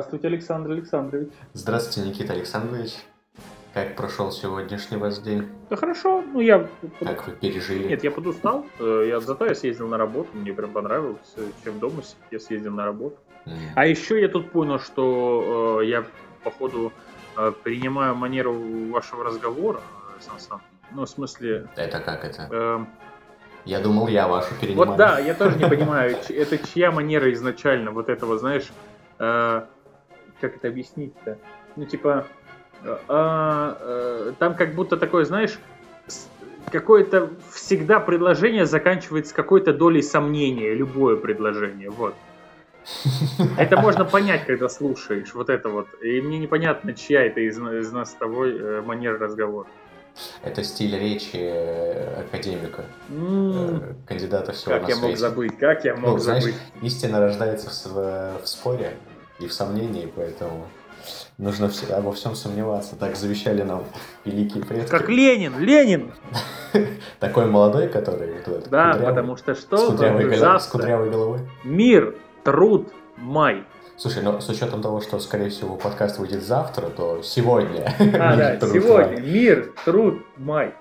Здравствуйте, Александр Александрович. Здравствуйте, Никита Александрович. Как прошел сегодняшний ваш день? Да хорошо, ну я... Как вы пережили? Нет, я подустал, э, я, зато я съездил на работу, мне прям понравилось, э, чем дома я съездил на работу. М, А еще я тут понял, что э, я, походу, э, принимаю манеру вашего разговора, э, Сан Сан. Ну, в смысле... Это как это? э, Я думал, я вашу перенимаю. вот да, я тоже не понимаю, это чья манера изначально вот этого, знаешь, как это объяснить-то? Ну, типа, а, э, там как будто такое, знаешь, какое-то всегда предложение заканчивается какой-то долей сомнения, любое предложение, вот. Это можно понять, когда слушаешь, вот это вот. И мне непонятно, чья это из, из нас с тобой э, манера разговора. Это стиль речи э, академика, э, кандидата всего Как на я мог свете. забыть, как я Ну, мог знаешь, забыть. истина рождается в, в споре и в сомнении, поэтому нужно все, обо всем сомневаться. Так завещали нам великие предки. Как Ленин, Ленин! Такой молодой, который Да, потому что с, что с кудрявой головой. Мир, труд, май. Слушай, но с учетом того, что, скорее всего, подкаст выйдет завтра, то сегодня. А, да, сегодня мир, труд, май.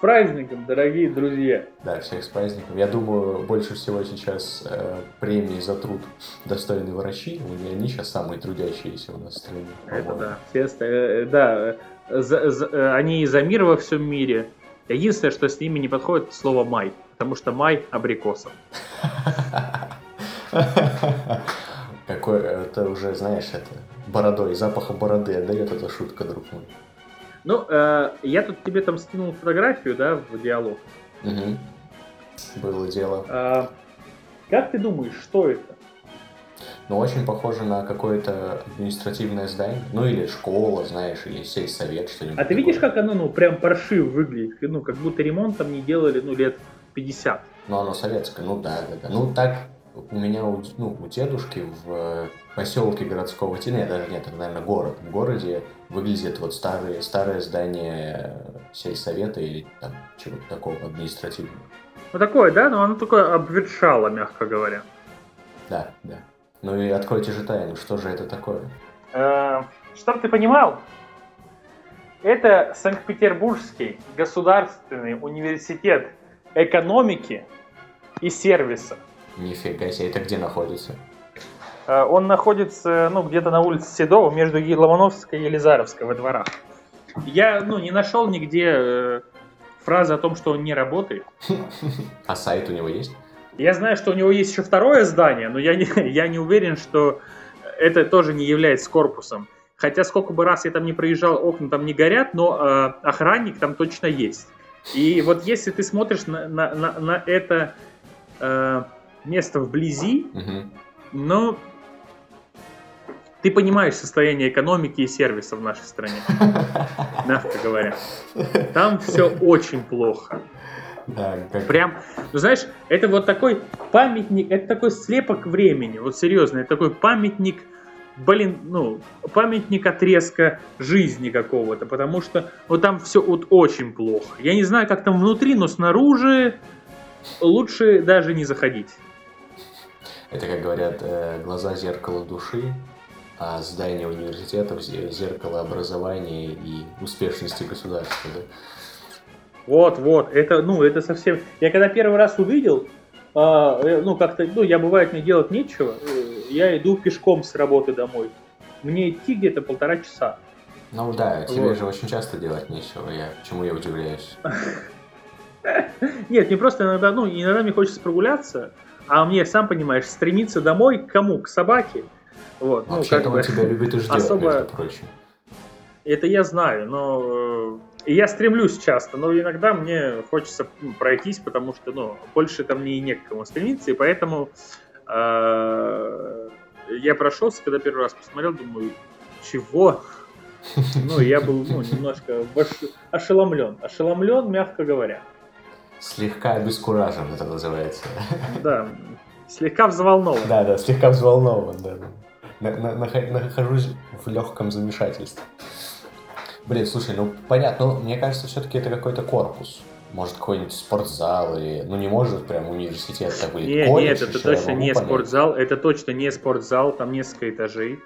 С праздником, дорогие друзья. Да, всех с праздником. Я думаю, больше всего сейчас э, премии за труд достойны врачи. У- Они сейчас самые трудящиеся у нас в стране. Это да. Все оста- э, да, э, за- за- э, они и за мир во всем мире. Единственное, что с ними не подходит, слово май. Потому что май абрикосов. Какой, это уже, знаешь, это бородой, запаха бороды отдает эта шутка, друг мой. Ну, э, я тут тебе там скинул фотографию, да, в диалог. Мгм. Было дело. А, как ты думаешь, что это? Ну, очень похоже на какое-то административное здание. Ну, или школа, знаешь, или сельсовет, что-нибудь А ты видишь, как оно, ну, прям паршиво выглядит? Ну, как будто ремонт там не делали, ну, лет 50. Ну, оно советское, ну да, да, да. Ну, так у меня, у, ну, у дедушки в поселке городского типа, нет, даже нет, это, наверное, город. В городе выглядит вот старые, старое здание сельсовета или там чего-то такого административного. Ну, такое, да? Но оно такое обветшало, мягко говоря. Да, да. Ну и откройте же тайну, что же это такое? Чтоб ты понимал, это Санкт-Петербургский государственный университет экономики и сервиса. Нифига себе, это где находится? Э, Он находится, ну, где-то на улице Седова, между Ломоновской и Елизаровской во дворах. Я, ну, не нашел нигде э, фразы о том, что он не работает. А сайт у него есть? Я знаю, что у него есть еще второе здание, но я не, я не уверен, что это тоже не является корпусом. Хотя сколько бы раз я там не проезжал, окна там не горят, но э, охранник там точно есть. И вот если ты смотришь на, на, на, на это э, место вблизи, Мгм. ну, ты понимаешь состояние экономики и сервиса в нашей стране, мягко говоря. Там все очень плохо. Да, как... Прям, ну знаешь, это вот такой памятник, это такой слепок времени, вот серьезно, это такой памятник, блин, ну, памятник отрезка жизни какого-то, потому что вот там все вот очень плохо. Я не знаю, как там внутри, но снаружи лучше даже не заходить. Это, как говорят, э, глаза зеркало души, здание университетов зе- зеркало образования и успешности государства. Да? Вот, вот, это, ну, это совсем... Я когда первый раз увидел, а, э, ну, как-то, ну, я бывает, мне делать нечего, э, я иду пешком с работы домой. Мне идти где-то полтора часа. Ну да, тебе Вот. же очень часто делать нечего, я, чему я удивляюсь. Нет, мне просто иногда, ну, иногда мне хочется прогуляться, а мне, сам понимаешь, стремиться домой к кому? К собаке. Вот, ну, Вообще-то как он бы, тебя любит и ждет, особо- между прочим. это я знаю, но э, и я стремлюсь часто, но иногда мне хочется м, пройтись, потому что, ну, больше там мне и не к кому стремиться, и поэтому э, я прошелся, когда первый раз посмотрел, думаю, чего? Ну, я был, ну, немножко ошеломлен. Ошеломлен, мягко говоря. Слегка обескуражен это называется. Да, слегка взволнован. Да, да, слегка взволнован, да. На- на- нах- Нахожусь в легком замешательстве. Блин, слушай, ну понятно, но мне кажется, все-таки это какой-то корпус. Может, какой-нибудь спортзал или... Ну, не может прям университет такой. Нет, колледж нет, это точно не понять. спортзал, это точно не спортзал, там несколько этажей.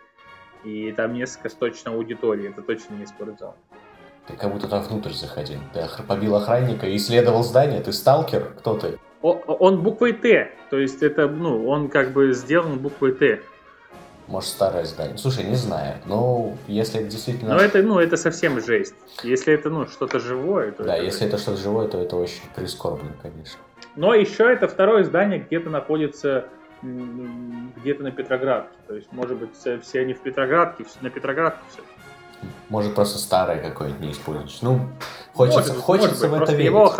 И там несколько точно аудитории, это точно не спортзал. Ты как будто там внутрь заходил. Ты побил охранника и исследовал здание. Ты сталкер? Кто ты? Он буквой Т. То есть это, ну, он как бы сделан буквой Т. Может, старое здание. Слушай, не знаю. Но если это действительно... Ну, это, ну, это совсем жесть. Если это, ну, что-то живое, то... Да, это если это что-то живое, то это очень прискорбно, конечно. Но еще это второе здание где-то находится где-то на Петроградке. То есть, может быть, все они в Петроградке, на Петроградке все. Может, просто старое какое-нибудь не используешь. Ну, хочется, может, хочется может быть, в это верить. Его...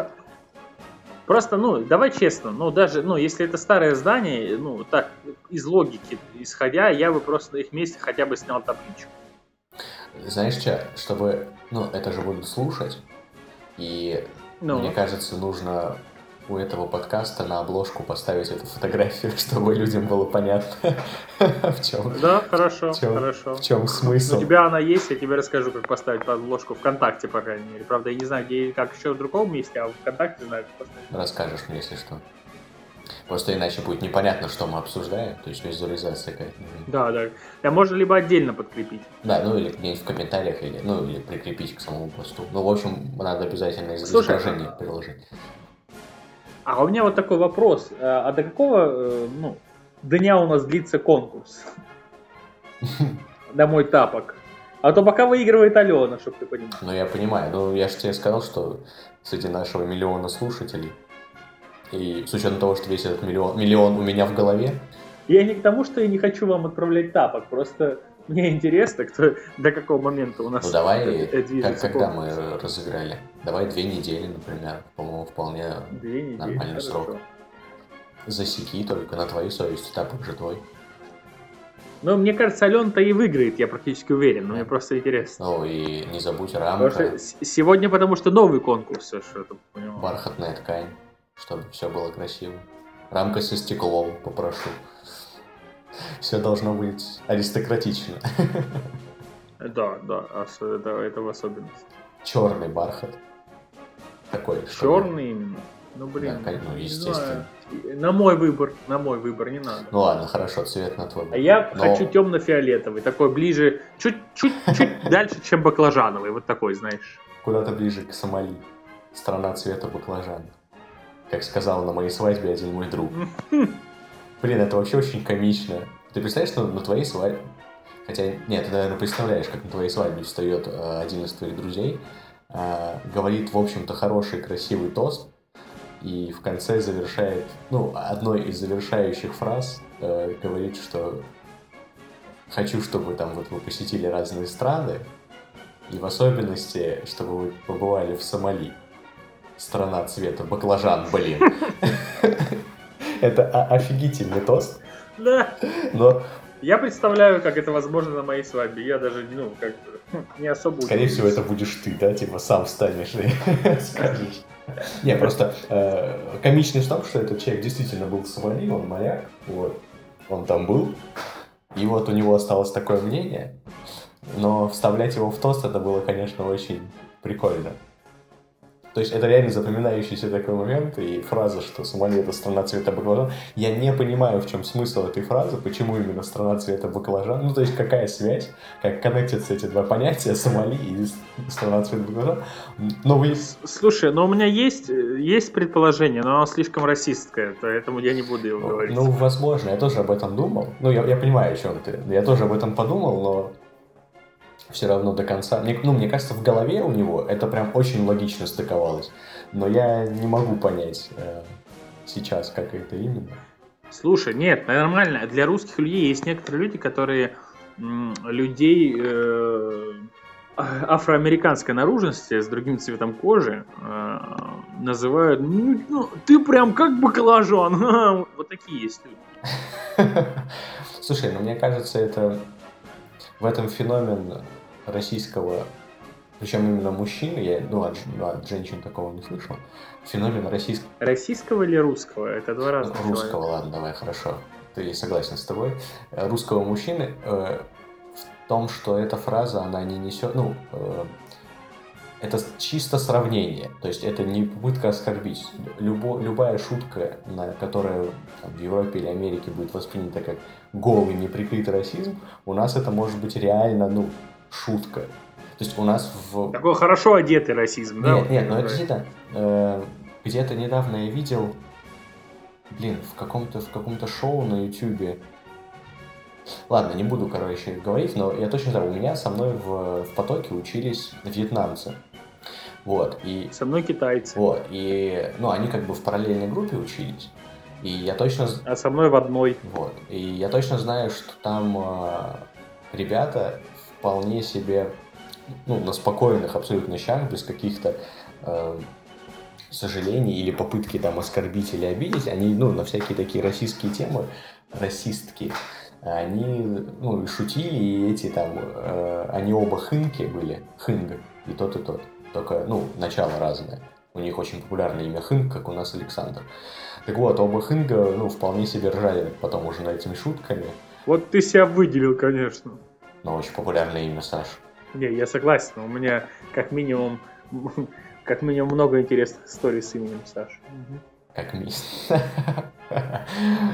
Просто, ну, давай честно, ну, даже, ну, если это старое здание, ну, так, из логики исходя, я бы просто на их месте хотя бы снял табличку. Знаешь что, чтобы, ну, это же будут слушать, и ну. мне кажется, нужно у этого подкаста на обложку поставить эту фотографию, чтобы людям было понятно, в чем. Да, хорошо, в чем, хорошо. В чем смысл? У тебя она есть, я тебе расскажу, как поставить обложку ВКонтакте, по крайней мере. Правда, я не знаю, где как еще в другом месте, а ВКонтакте знаю, как поставить. Расскажешь мне, если что. Просто иначе будет непонятно, что мы обсуждаем, то есть визуализация какая-то. Да, да. Да, можно либо отдельно подкрепить. Да, ну или где-нибудь в комментариях, или, ну или прикрепить к самому посту. Ну, в общем, надо обязательно изображение приложить. А у меня вот такой вопрос. Э, а до какого э, ну, дня у нас длится конкурс? На мой тапок. А то пока выигрывает Алена, чтобы ты понимал. Ну, я понимаю. Ну, я же тебе сказал, что среди нашего миллиона слушателей, и с учетом того, что весь этот миллион, миллион у меня в голове... Я не к тому, что я не хочу вам отправлять тапок, просто мне интересно, кто, до какого момента у нас Ну давай, как, когда мы разыграли? Давай две недели, например. По-моему, вполне две недели, нормальный хорошо. срок. Засеки только на твоей совести, тапок же твой. Ну, мне кажется, Ален-то и выиграет, я практически уверен, но мне просто интересно. Ну, и не забудь рамка. Потому что сегодня, потому что новый конкурс, что. Бархатная ткань, чтобы все было красиво. Рамка со стеклом, попрошу. Все должно быть аристократично. Да, да, это, это в особенности. Черный бархат. Такой. Черный именно. Ну блин. Да, ну, естественно. На мой выбор, на мой выбор, не надо. Ну ладно, хорошо, цвет на твой. А я Но... хочу темно-фиолетовый, такой ближе, чуть-чуть дальше, чем баклажановый, вот такой, знаешь. Куда-то ближе к Сомали. Страна цвета баклажана. Как сказал на моей свадьбе один мой друг. Блин, это вообще очень комично. Ты представляешь, что на твоей свадьбе... Хотя, нет, ты, наверное, представляешь, как на твоей свадьбе встает э, один из твоих друзей, э, говорит, в общем-то, хороший, красивый тост, и в конце завершает, ну, одной из завершающих фраз э, говорит, что хочу, чтобы там вот вы посетили разные страны, и в особенности, чтобы вы побывали в Сомали. Страна цвета баклажан, блин. Это офигительный тост. Да. Но я представляю, как это возможно на моей свадьбе. Я даже, ну, как не особо... Скорее всего, это будешь ты, да? Типа сам встанешь и скажешь. Не, просто э, комичность в том, что этот человек действительно был в Сомали, он моряк, вот, он там был, и вот у него осталось такое мнение, но вставлять его в тост это было, конечно, очень прикольно. То есть это реально запоминающийся такой момент, и фраза, что Сомали это страна цвета баклажан. Я не понимаю, в чем смысл этой фразы, почему именно страна цвета баклажан. Ну, то есть какая связь, как коннектятся эти два понятия, Сомали и страна цвета баклажан. Но вы... Слушай, но у меня есть, есть предположение, но оно слишком расистское, поэтому я не буду его говорить. Ну, возможно, я тоже об этом думал. Ну, я, я понимаю, о чем ты. Я тоже об этом подумал, но все равно до конца. Мне, ну, мне кажется, в голове у него это прям очень логично стыковалось. Но я не могу понять э, сейчас, как это именно. Слушай, нет, нормально. Для русских людей есть некоторые люди, которые м, людей э, афроамериканской наружности с другим цветом кожи э, называют, ну, ну, ты прям как баклажан. вот такие есть люди. Слушай, ну мне кажется, это в этом феномен российского, причем именно мужчин, я ну, от, от женщин такого не слышал, феномен российского... Российского или русского? Это два разных Русского, человека. ладно, давай, хорошо. Ты согласен с тобой. Русского мужчины э, в том, что эта фраза, она не несет, ну, э, это чисто сравнение. То есть это не попытка оскорбить. Любо, любая шутка, на, которая там, в Европе или Америке будет воспринята как голый неприкрытый расизм, у нас это может быть реально, ну, шутка. То есть у нас в... Такой хорошо одетый расизм, да? Нет, нет, но это действительно... Э, где-то недавно я видел, блин, в каком-то в каком-то шоу на Ютубе. Ладно, не буду, короче, говорить, но я точно знаю, у меня со мной в, в потоке учились вьетнамцы. Вот, и... Со мной китайцы. Вот, и, ну, они как бы в параллельной группе учились. И я точно... А со мной в одной. Вот, и я точно знаю, что там э, ребята вполне себе, ну, на спокойных абсолютно щах, без каких-то э, сожалений или попытки там оскорбить или обидеть, они, ну, на всякие такие российские темы, расистки, они, ну, и шутили, и эти там, э, они оба хынки были, хынг, и тот, и тот только, ну, начало разное. У них очень популярное имя Хынг, как у нас Александр. Так вот, оба Хынга, ну, вполне себе ржали потом уже над этими шутками. Вот ты себя выделил, конечно. Но очень популярное имя, Саш. Не, я согласен, у меня как минимум, как минимум много интересных историй с именем Саша. Как минимум.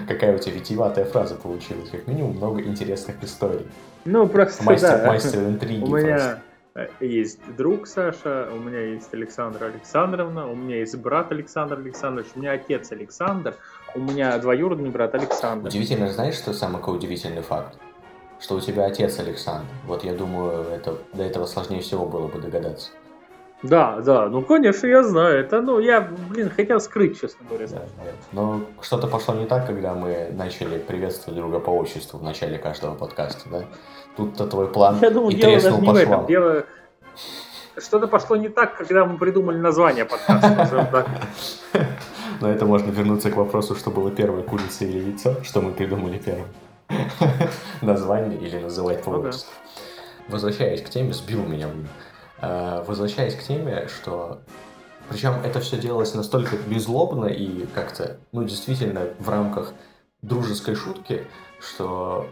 Какая у тебя витиеватая фраза получилась. Как минимум много интересных историй. Ну, просто, Мастер, да. мастер интриги. У меня, Э, есть друг Саша, у меня есть Александра Александровна, у меня есть брат Александр Александрович, у меня отец Александр, у меня двоюродный брат Александр. Удивительно, знаешь, что самый удивительный факт? Что у тебя отец Александр. Вот я думаю, это, до этого сложнее всего было бы догадаться. Да, да, ну конечно, я знаю. Это, ну, я, блин, хотел скрыть, честно говоря. Да, да. Но что-то пошло не так, когда мы начали приветствовать друга по отчеству в начале каждого подкаста, да? Тут-то твой план Я думаю, и дело даже не в этом. Дело... Что-то пошло не так, когда мы придумали название подкаста. Но это можно вернуться к вопросу, что было первое, курица или яйцо, что мы придумали первым. Название или называть по ну, Возвращаясь к теме, сбил меня. А, возвращаясь к теме, что причем это все делалось настолько безлобно и как-то, ну, действительно, в рамках дружеской шутки, что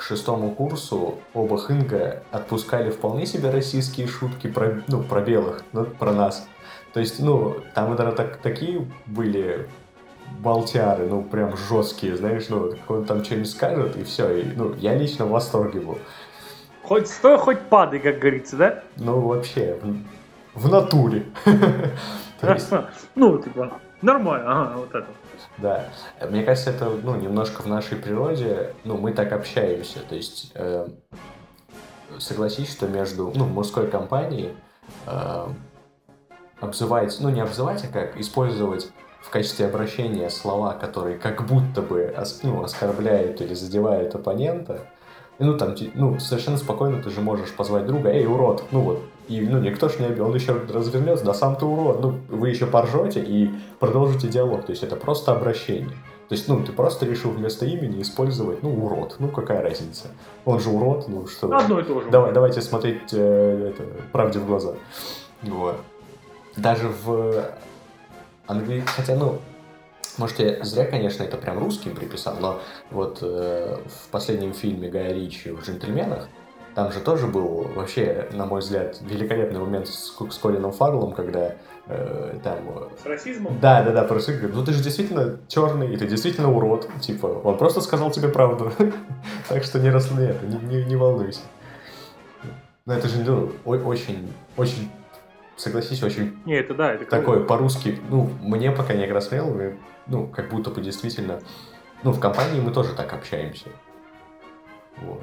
шестому курсу оба Хинга отпускали вполне себе российские шутки про, ну, про белых, ну, про нас. То есть, ну, там, наверное, так, такие были болтяры, ну, прям жесткие, знаешь, ну, он там что-нибудь скажет, и все, и, ну, я лично в восторге был. Хоть стой, хоть падай, как говорится, да? Ну, вообще, в, в натуре. Ну, типа, нормально, ага, вот это. Да. Мне кажется, это ну, немножко в нашей природе, ну, мы так общаемся. То есть э, согласись, что между ну, мужской компанией э, обзывать, ну не обзывать, а как использовать в качестве обращения слова, которые как будто бы ну, оскорбляют или задевают оппонента, ну, там, ну, совершенно спокойно ты же можешь позвать друга, эй, урод, ну вот, и, ну, никто ж не обидел, он еще развернется, да сам ты урод, ну, вы еще поржете и продолжите диалог, то есть это просто обращение. То есть, ну, ты просто решил вместо имени использовать, ну, урод. Ну, какая разница? Он же урод, ну, что... Одно и то же. Давай, давайте смотреть э, это, правде в глаза. Вот. Даже в английском... Хотя, ну, может, я зря, конечно, это прям русским приписал, но вот э, в последнем фильме Гая Ричи в «Джентльменах» там же тоже был вообще, на мой взгляд, великолепный момент с, с Колином Фарлом, когда э, там... С расизмом? Да, да, да, просто говорит, ну ты же действительно черный, и ты действительно урод, типа, он просто сказал тебе правду, так что не не, не волнуйся. Но это же ну, очень, очень согласись, очень не, это да, это такой по-русски, ну, мне пока не рассмел, ну, как будто бы действительно, ну, в компании мы тоже так общаемся. Вот.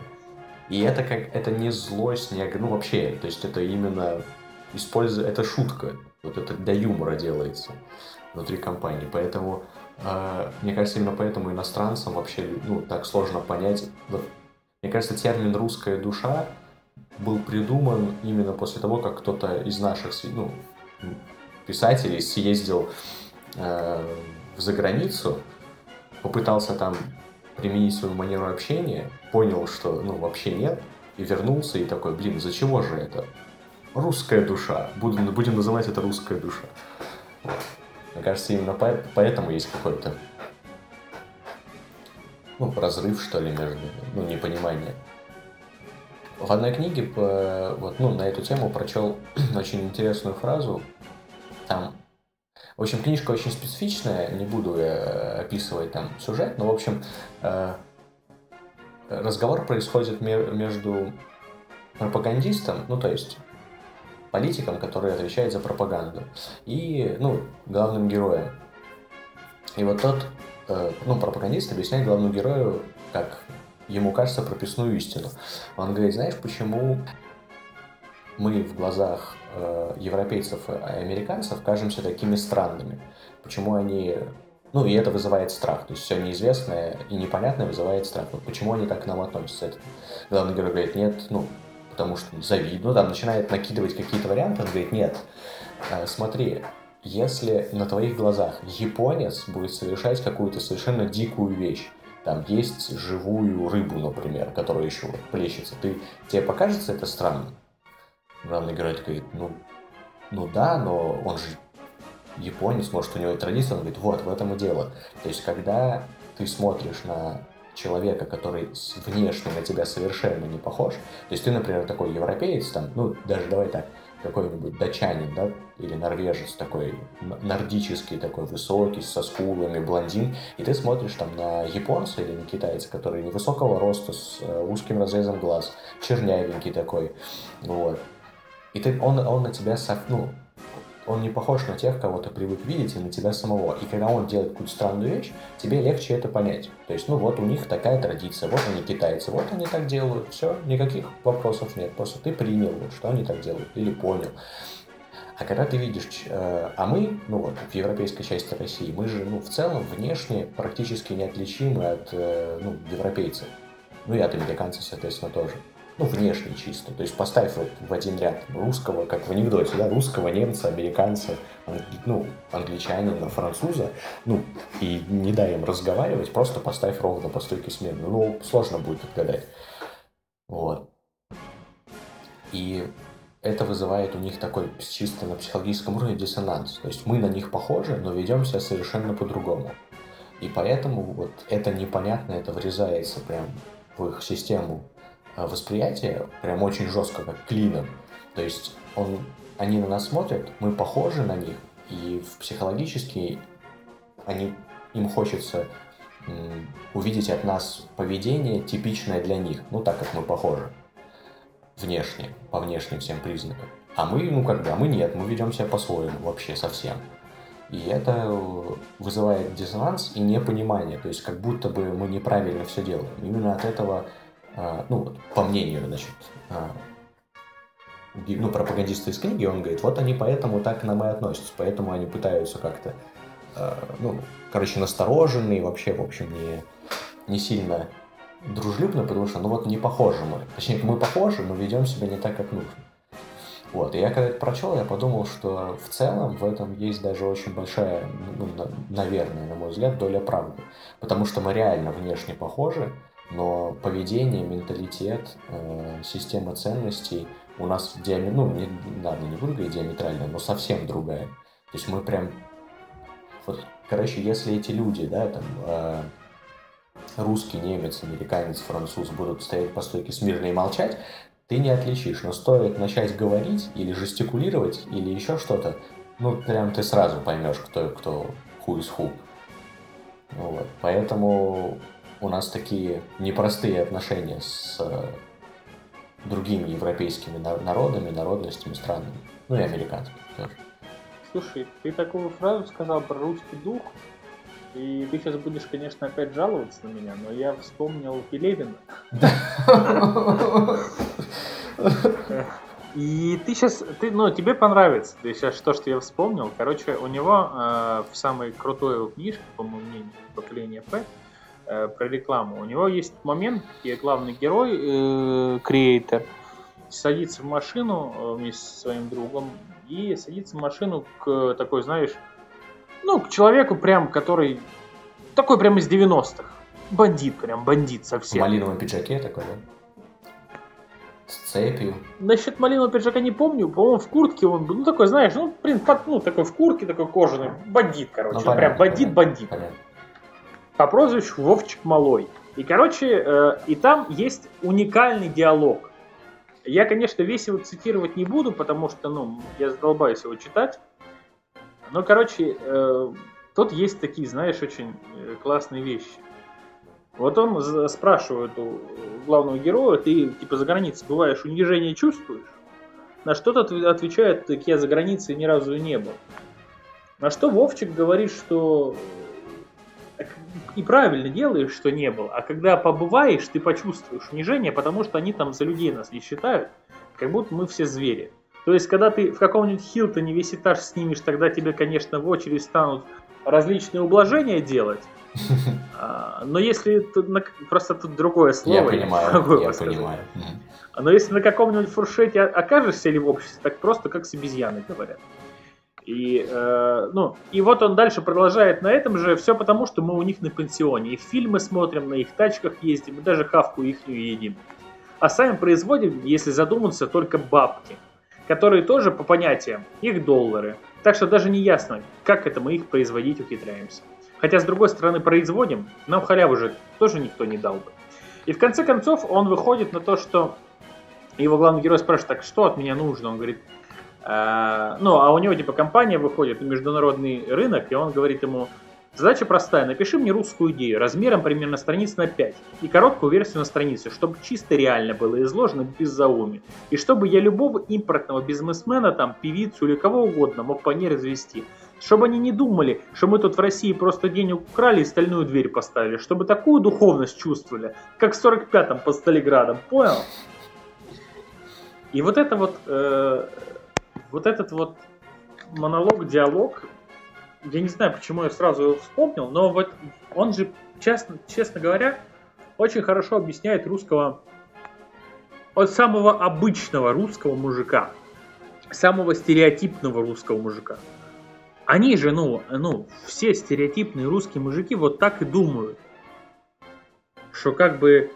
И это как, это не злость, не, ну, вообще, то есть это именно используя, это шутка, вот это для юмора делается внутри компании, поэтому э, мне кажется, именно поэтому иностранцам вообще, ну, так сложно понять, вот, мне кажется, термин «русская душа» был придуман именно после того, как кто-то из наших, ну, писателей съездил э, за границу, попытался там применить свою манеру общения, понял, что ну вообще нет, и вернулся и такой, блин, за чего же это? Русская душа. Будем, будем называть это русская душа. Мне кажется, именно поэтому есть какой-то ну, разрыв, что ли, между, ну, непонимание. В одной книге вот, ну, на эту тему прочел очень интересную фразу. Там в общем, книжка очень специфичная, не буду я описывать там сюжет, но, в общем, э, разговор происходит между пропагандистом, ну, то есть политиком, который отвечает за пропаганду, и, ну, главным героем. И вот тот, э, ну, пропагандист объясняет главному герою, как ему кажется, прописную истину. Он говорит, знаешь, почему мы в глазах э, европейцев и американцев кажемся такими странными? Почему они... Ну, и это вызывает страх. То есть все неизвестное и непонятное вызывает страх. Вот почему они так к нам относятся? Это... Главный герой говорит, нет, ну, потому что завидно, ну, там начинает накидывать какие-то варианты, он говорит, нет, э, смотри, если на твоих глазах японец будет совершать какую-то совершенно дикую вещь, там есть живую рыбу, например, которая еще вот плещется, ты, тебе покажется это странным? Главный герой говорит, ну, ну да, но он же японец, может, у него традиция, он говорит, вот, в этом и дело. То есть, когда ты смотришь на человека, который внешне на тебя совершенно не похож, то есть ты, например, такой европеец, там, ну, даже давай так, какой-нибудь датчанин, да, или норвежец такой, нордический такой, высокий, со скулами, блондин, и ты смотришь там на японца или на китайца, который невысокого роста, с э, узким разрезом глаз, чернявенький такой, вот. И ты, он, он на тебя, ну, он не похож на тех, кого ты привык видеть, и на тебя самого. И когда он делает какую-то странную вещь, тебе легче это понять. То есть, ну вот у них такая традиция, вот они китайцы, вот они так делают, все, никаких вопросов нет. Просто ты принял, что они так делают, или понял. А когда ты видишь, э, а мы, ну вот, в европейской части России, мы же, ну, в целом, внешне практически неотличимы от, э, ну, европейцев. Ну и от американцев, соответственно, тоже ну, внешне чисто. То есть поставь вот в один ряд русского, как в анекдоте, да, русского, немца, американца, англи... ну, англичанина, француза, ну, и не дай им разговаривать, просто поставь ровно по стойке смены. Ну, сложно будет отгадать. Вот. И это вызывает у них такой чисто на психологическом уровне диссонанс. То есть мы на них похожи, но ведем себя совершенно по-другому. И поэтому вот это непонятно, это врезается прям в их систему восприятие прям очень жестко, как клином. То есть он, они на нас смотрят, мы похожи на них, и психологически они, им хочется увидеть от нас поведение, типичное для них, ну так как мы похожи внешне, по внешним всем признакам. А мы, ну как бы, а мы нет, мы ведем себя по-своему вообще совсем. И это вызывает диссонанс и непонимание, то есть как будто бы мы неправильно все делаем. Именно от этого а, ну, по мнению, значит, а, ну, пропагандиста из книги, он говорит, вот они поэтому так к нам и относятся, поэтому они пытаются как-то, а, ну, короче, настороженные, вообще, в общем, не, не сильно дружелюбно, потому что, ну, вот не похожи мы. Точнее, мы похожи, но ведем себя не так, как нужно. Вот, и я когда это прочел, я подумал, что в целом в этом есть даже очень большая, ну, наверное, на мой взгляд, доля правды. Потому что мы реально внешне похожи, но поведение, менталитет, э, система ценностей у нас диаме... ну, не, ладно, не буду говорить но совсем другая. То есть мы прям... Вот, короче, если эти люди, да, там, э, русский, немец, американец, француз будут стоять по стойке смирно и молчать, ты не отличишь. Но стоит начать говорить или жестикулировать, или еще что-то, ну, прям ты сразу поймешь, кто, кто who is who. Вот. Поэтому у нас такие непростые отношения с э, другими европейскими народами, народностями, странами, ну и американскими тоже. Слушай, ты такую фразу сказал про русский дух, и ты сейчас будешь, конечно, опять жаловаться на меня, но я вспомнил Пелевина. И ты сейчас, ты, ну, тебе понравится. Ты сейчас то, что я вспомнил. Короче, у него э, в самой крутой его книжке, по моему мнению, поколение П, э, про рекламу. У него есть момент, где главный герой, э, креатор, садится в машину э, вместе со своим другом и садится в машину к такой, знаешь, ну, к человеку прям, который такой прям из 90-х. Бандит прям, бандит совсем. В малиновом пиджаке такой, да? С цепью. Насчет малинового пиджака не помню. По-моему, в куртке он был. Ну, такой, знаешь, ну, блин, под, ну, такой в куртке, такой кожаный. Бандит, короче. Ну, понятно, прям бандит-бандит. Понятно по прозвищу Вовчик Малой. И, короче, э, и там есть уникальный диалог. Я, конечно, весь его цитировать не буду, потому что, ну, я задолбаюсь его читать. Но, короче, э, тут есть такие, знаешь, очень э, классные вещи. Вот он спрашивает у главного героя, ты типа за границей бываешь, унижение чувствуешь? На что тот отвечает, так я за границей ни разу и не был. На что Вовчик говорит, что и правильно делаешь, что не был. А когда побываешь, ты почувствуешь унижение, потому что они там за людей нас не считают, как будто мы все звери. То есть, когда ты в каком-нибудь Хилтоне весь этаж снимешь, тогда тебе, конечно, в очередь станут различные ублажения делать. А, но если просто тут другое слово, я понимаю, я понимаю. Но если на каком-нибудь фуршете окажешься или в обществе, так просто как с обезьяной говорят. И, э, ну, и вот он дальше продолжает на этом же, все потому, что мы у них на пенсионе. И фильмы смотрим, на их тачках ездим, и даже хавку их едим. А сами производим, если задуматься, только бабки, которые тоже по понятиям, их доллары. Так что даже не ясно, как это мы их производить ухитряемся. Хотя, с другой стороны, производим, нам халяву же тоже никто не дал бы. И в конце концов он выходит на то, что его главный герой спрашивает, так что от меня нужно? Он говорит, э, ну, а у него типа компания выходит на международный рынок, и он говорит ему, задача простая, напиши мне русскую идею размером примерно страниц на 5 и короткую версию на странице, чтобы чисто реально было изложено без зауми, и чтобы я любого импортного бизнесмена, там, певицу или кого угодно мог по ней развести. Чтобы они не думали, что мы тут в России просто денег украли и стальную дверь поставили. Чтобы такую духовность чувствовали, как в 45-м под Сталинградом. Понял? И вот это вот, э, вот этот вот монолог, диалог, я не знаю, почему я сразу его вспомнил, но вот он же, честно, честно говоря, очень хорошо объясняет русского, от самого обычного русского мужика, самого стереотипного русского мужика. Они же, ну, ну, все стереотипные русские мужики вот так и думают. Что как бы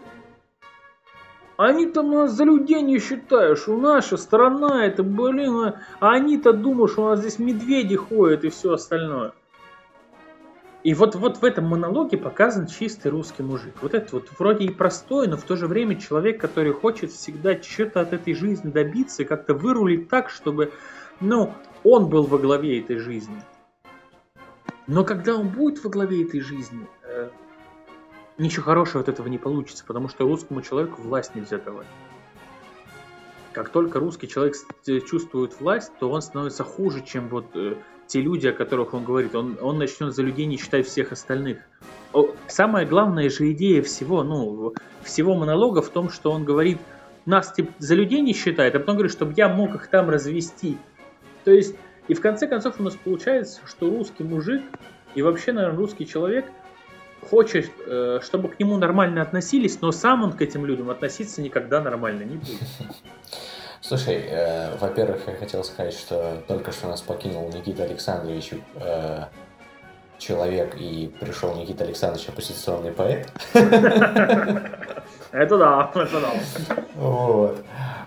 они там нас за людей не считают, что наша страна это, блин, а они-то думают, что у нас здесь медведи ходят и все остальное. И вот, вот в этом монологе показан чистый русский мужик. Вот этот вот вроде и простой, но в то же время человек, который хочет всегда что-то от этой жизни добиться и как-то вырулить так, чтобы, ну, он был во главе этой жизни. Но когда он будет во главе этой жизни, э, ничего хорошего от этого не получится, потому что русскому человеку власть нельзя давать. Как только русский человек чувствует власть, то он становится хуже, чем вот э, те люди, о которых он говорит. Он, он начнет за людей не считать всех остальных. Самая главная же идея всего, ну, всего монолога в том, что он говорит, нас типа, за людей не считает, а потом говорит, чтобы я мог их там развести. То есть, и в конце концов у нас получается, что русский мужик и вообще, наверное, русский человек хочет, э, чтобы к нему нормально относились, но сам он к этим людям относиться никогда нормально не будет. Слушай, э, во-первых, я хотел сказать, что только что нас покинул Никита Александрович, э, человек, и пришел Никита Александрович, оппозиционный поэт. Это да, это да. Вот.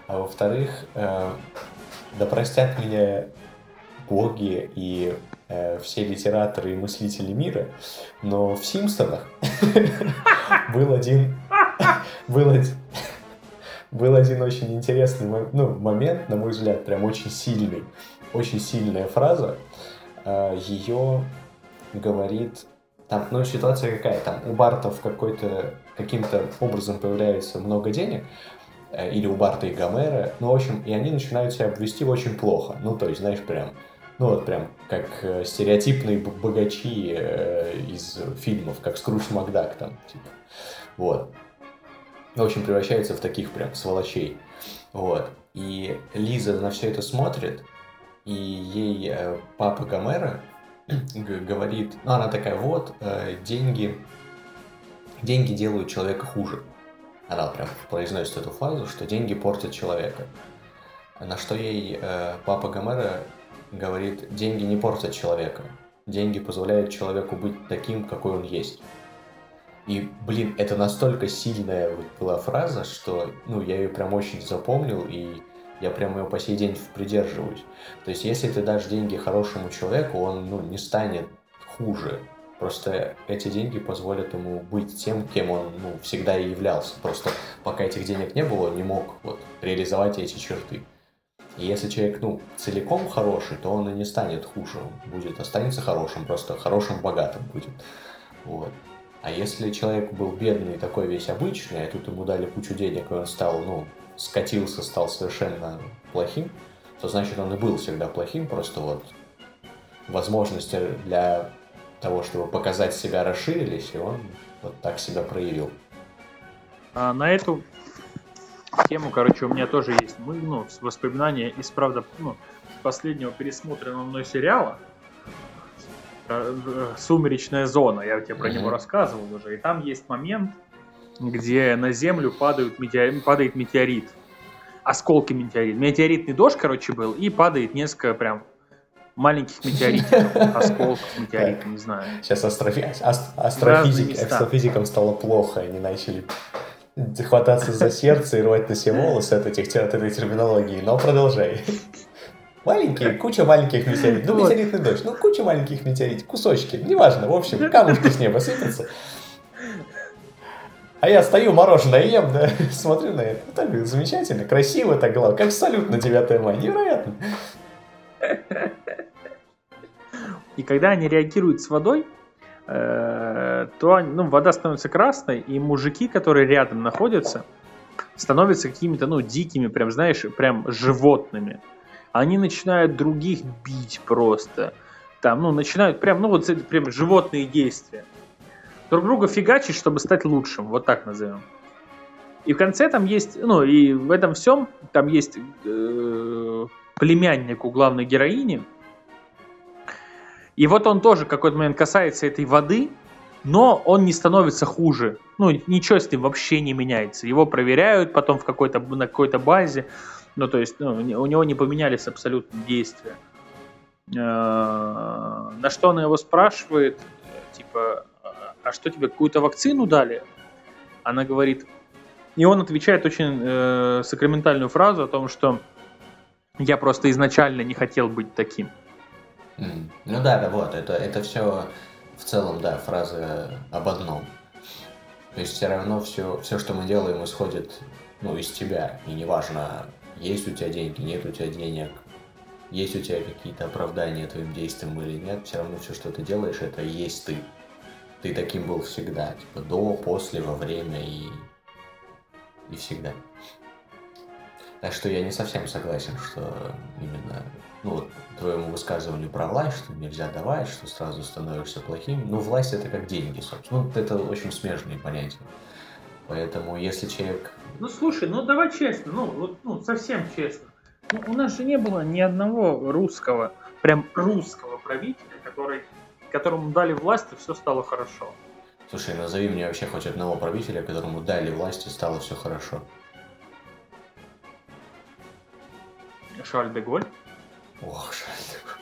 А во-вторых, э, да простят меня боги и э, все литераторы и мыслители мира, но в Симпсонах был один был один был один очень интересный ну, момент, на мой взгляд, прям очень сильный, очень сильная фраза. Э, Ее говорит там, ну, ситуация какая? Там у Бартов какой-то каким-то образом появляется много денег, э, или у Барта и Гомера, ну, в общем, и они начинают себя вести очень плохо. Ну, то есть, знаешь, прям, ну, вот прям, как э, стереотипные богачи э, из фильмов, как Скрудж Макдак там, типа. Вот. В общем, превращается в таких прям сволочей. Вот. И Лиза на все это смотрит, и ей э, папа Гомера говорит, ну, она такая, вот, э, деньги, деньги делают человека хуже. Она прям произносит эту фразу, что деньги портят человека. На что ей э, папа Гомера говорит, деньги не портят человека. Деньги позволяют человеку быть таким, какой он есть. И, блин, это настолько сильная вот была фраза, что, ну, я ее прям очень запомнил, и я прям ее по сей день придерживаюсь. То есть, если ты дашь деньги хорошему человеку, он, ну, не станет хуже. Просто эти деньги позволят ему быть тем, кем он ну, всегда и являлся. Просто пока этих денег не было, не мог вот, реализовать эти черты. И если человек, ну, целиком хороший, то он и не станет хуже. будет, останется хорошим, просто хорошим, богатым будет. Вот. А если человек был бедный, такой весь обычный, а тут ему дали кучу денег, и он стал, ну, скатился, стал совершенно плохим, то значит он и был всегда плохим, просто вот возможности для того, чтобы показать себя, расширились, и он вот так себя проявил. А на эту тему, короче, у меня тоже есть ну, воспоминания из, правда, ну, последнего пересмотренного мной сериала э, «Сумеречная зона», я тебе про mm-hmm. него рассказывал уже, и там есть момент, где на Землю падают метеорит, падает метеорит, осколки метеорит. Метеоритный дождь, короче, был, и падает несколько прям маленьких метеоритов, осколков метеорита, не знаю. Сейчас астрофи... астро... астрофизик... астрофизикам стало плохо, они начали хвататься за сердце и рвать на себе волосы от, этих, от этой терминологии, но продолжай. Маленькие, куча маленьких метеоритов. Ну, метеоритный дождь, ну, куча маленьких метеоритов, кусочки, неважно, в общем, камушки с неба сыпятся. А я стою, мороженое ем, да, смотрю на это. Так замечательно, красиво так, главное, как салют на 9 мая, невероятно. И когда они реагируют с водой, то ну, вода становится красной, и мужики, которые рядом находятся, становятся какими-то, ну, дикими, прям, знаешь, прям животными. Они начинают других бить просто. Там, ну, начинают прям, ну, вот прям животные действия. Друг друга фигачить, чтобы стать лучшим, вот так назовем. И в конце там есть, ну, и в этом всем там есть э, племянник у главной героини, и вот он тоже какой-то момент касается этой воды, но он не становится хуже. Ну, ничего с ним вообще не меняется. Его проверяют потом в какой-то, на какой-то базе. Ну, то есть ну, у него не поменялись абсолютно действия. Э, на что она его спрашивает, типа, а что тебе, какую-то вакцину дали? Она говорит, и он отвечает очень э, сакраментальную фразу о том, что я просто изначально не хотел быть таким. Ну да, да, вот, это, это все в целом, да, фраза об одном. То есть все равно все, все, что мы делаем, исходит ну, из тебя. И неважно, есть у тебя деньги, нет у тебя денег, есть у тебя какие-то оправдания твоим действиям или нет, все равно все, что ты делаешь, это есть ты. Ты таким был всегда, типа до, после, во время и, и всегда. Так что я не совсем согласен, что именно ну, вот, твоему высказыванию про власть, что нельзя давать, что сразу становишься плохим. Ну, власть это как деньги, собственно. Ну, это очень смежные понятия. Поэтому, если человек... Ну, слушай, ну давай честно, ну, вот, ну совсем честно. Ну, у нас же не было ни одного русского, прям русского правителя, который, которому дали власть, и все стало хорошо. Слушай, назови мне вообще хоть одного правителя, которому дали власть, и стало все хорошо. Шарль де Голь? Ох, Шарль.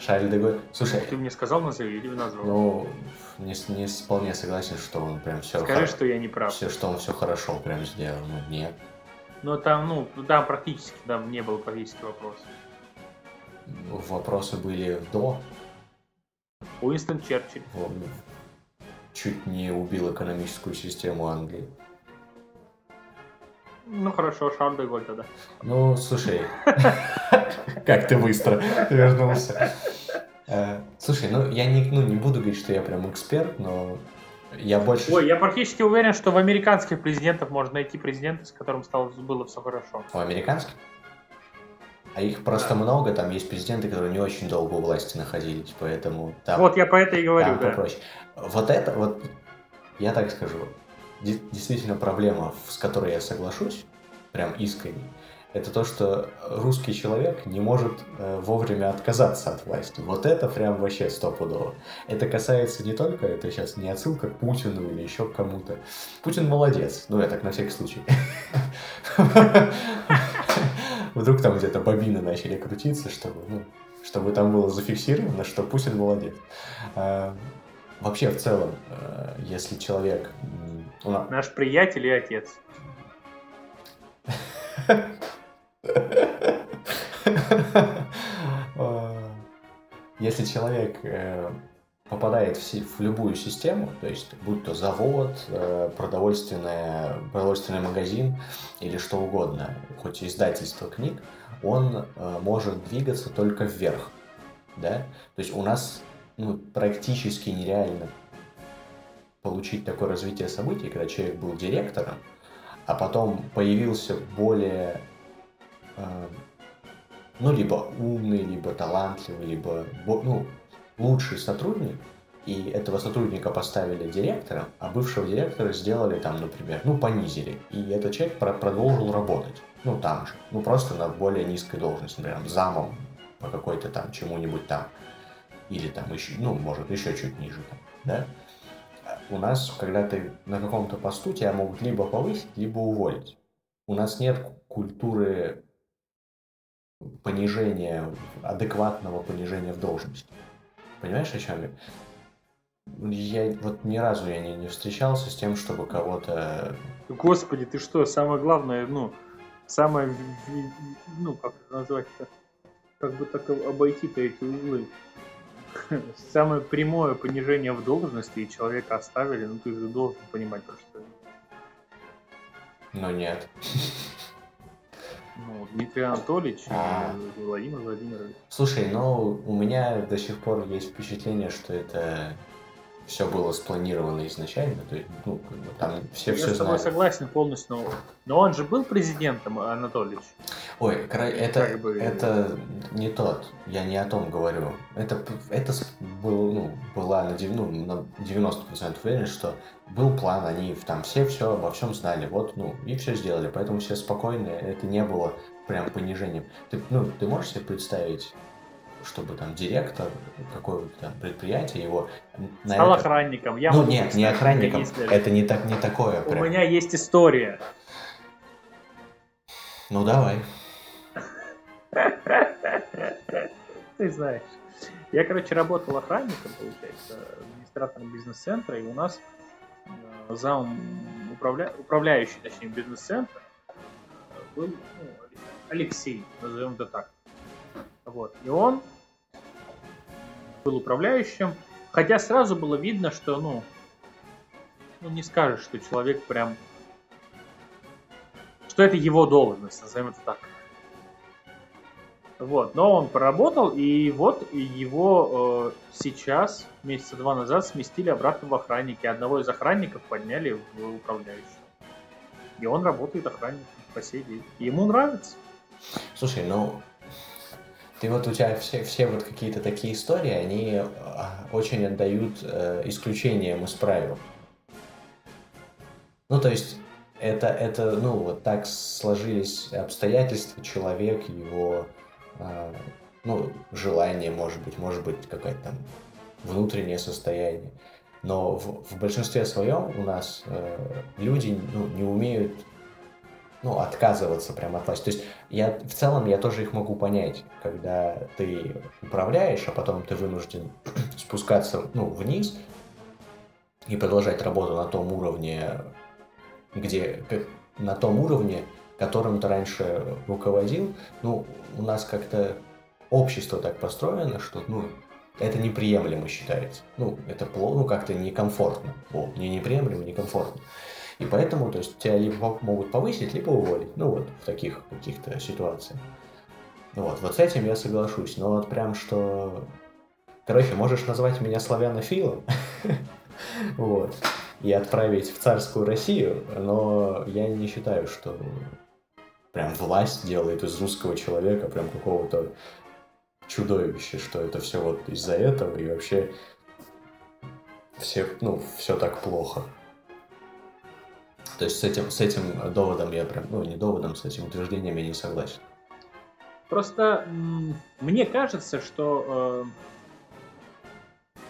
Шарль де Голь. Слушай. Ты мне сказал назови или назвал? Ну, не, не вполне согласен, что он прям все... Скажи, хор... что я не прав. Все, что он все хорошо прям сделал. Ну, нет. Ну, там, ну, там практически, там не было практически вопросов. Вопросы были до. Уинстон Черчилль. Он чуть не убил экономическую систему Англии. Ну хорошо, Шарль де Голь тогда. Ну, слушай, как ты быстро вернулся. Э, слушай, ну я не, ну, не буду говорить, что я прям эксперт, но я больше... Ой, я практически уверен, что в американских президентов можно найти президента, с которым стало, было все хорошо. У американских? А их просто много, там есть президенты, которые не очень долго у власти находились, поэтому там... Вот я по это и говорю, да. Попроще. Вот это, вот, я так скажу, действительно проблема, с которой я соглашусь, прям искренне, это то, что русский человек не может э, вовремя отказаться от власти. Вот это прям вообще стопудово. Это касается не только, это сейчас не отсылка к Путину или еще к кому-то. Путин молодец, ну я так на всякий случай. Вдруг там где-то бобины начали крутиться, чтобы, ну, чтобы там было зафиксировано, что Путин молодец. А, вообще, в целом, э, если человек Наш приятель и отец. Если человек э, попадает в, в любую систему, то есть будь то завод, э, продовольственный, продовольственный магазин или что угодно, хоть издательство книг, он э, может двигаться только вверх. Да? То есть у нас ну, практически нереально получить такое развитие событий, когда человек был директором, а потом появился более, э, ну, либо умный, либо талантливый, либо, ну, лучший сотрудник, и этого сотрудника поставили директором, а бывшего директора сделали там, например, ну, понизили, и этот человек про- продолжил работать, ну, там же, ну, просто на более низкой должности, например, замом по какой-то там чему-нибудь там, или там еще, ну, может, еще чуть ниже, там, да, у нас, когда ты на каком-то посту, тебя могут либо повысить, либо уволить. У нас нет культуры понижения, адекватного понижения в должности. Понимаешь, о чем я? Я вот ни разу я не, не встречался с тем, чтобы кого-то... Господи, ты что, самое главное, ну, самое, ну, как это назвать-то, как бы так обойти-то эти углы. Самое прямое понижение в должности, и человека оставили, ну ты же должен понимать, про что. Но нет. Ну, Дмитрий Анатольевич а... Владимир Владимирович. Слушай, ну у меня до сих пор есть впечатление, что это все было спланировано изначально, то есть, ну, там все Я все с тобой согласен полностью, но, но он же был президентом, Анатольевич. Ой, это, как бы... это не тот, я не о том говорю. Это, это был, ну, была на, 90, ну, на 90% уверенность, что был план, они там все все обо всем знали, вот, ну, и все сделали, поэтому все спокойны, это не было прям понижением. Ты, ну, ты можешь себе представить чтобы там директор какого-то там предприятия его... Стал это... охранником. Я ну нет, не охранником, это не, так, не такое. У прям. меня есть история. Ну давай. Ты знаешь. Я, короче, работал охранником, получается, администратором бизнес-центра, и у нас э, зам управля... управляющий, точнее, бизнес-центра был ну, Алексей, назовем это так. Вот. И он был управляющим, хотя сразу было видно, что, ну, ну не скажешь, что человек прям, что это его должность, назовем это так. Вот, но он поработал, и вот его э, сейчас, месяца два назад, сместили обратно в охранники. Одного из охранников подняли в управляющего. И он работает охранником по сей день. ему нравится. Слушай, ну, ты вот у тебя все, все вот какие-то такие истории, они а, очень отдают э, исключениям из правил. Ну, то есть, это, это, ну, вот так сложились обстоятельства, человек, его, э, ну, желание, может быть, может быть, какое-то там внутреннее состояние. Но в, в большинстве своем у нас э, люди ну, не умеют ну, отказываться прямо от власти. То есть я в целом я тоже их могу понять, когда ты управляешь, а потом ты вынужден спускаться ну, вниз и продолжать работу на том уровне, где на том уровне, которым ты раньше руководил. Ну, у нас как-то общество так построено, что ну, это неприемлемо считается. Ну, это плохо, ну, как-то некомфортно. О, не неприемлемо, некомфортно. И поэтому, то есть, тебя либо могут повысить, либо уволить. Ну, вот, в таких каких-то ситуациях. Вот, вот с этим я соглашусь. Но вот прям что... Короче, можешь назвать меня славянофилом, вот, и отправить в царскую Россию, но я не считаю, что прям власть делает из русского человека прям какого-то чудовища, что это все вот из-за этого, и вообще все, ну, все так плохо. То есть с этим, с этим доводом я прям, ну не доводом, с этим утверждением я не согласен. Просто мне кажется, что, э,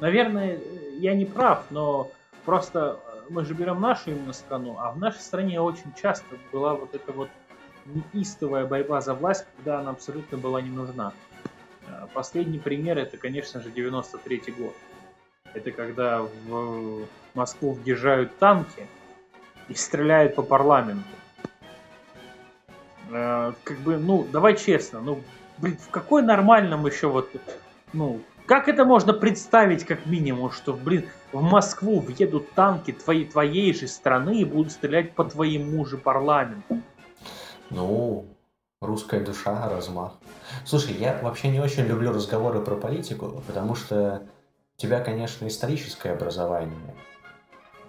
наверное, я не прав, но просто э, мы же берем нашу именно страну, а в нашей стране очень часто была вот эта вот неистовая борьба за власть, когда она абсолютно была не нужна. Э, последний пример это, конечно же, 93 год. Это когда в Москву въезжают танки, и стреляют по парламенту. Э, как бы, ну, давай честно, ну, блин, в какой нормальном еще вот, ну, Как это можно представить, как минимум, что, блин, в Москву въедут танки твоей, твоей же страны и будут стрелять по твоему же парламенту? Ну, русская душа, размах. Слушай, я вообще не очень люблю разговоры про политику, потому что у тебя, конечно, историческое образование,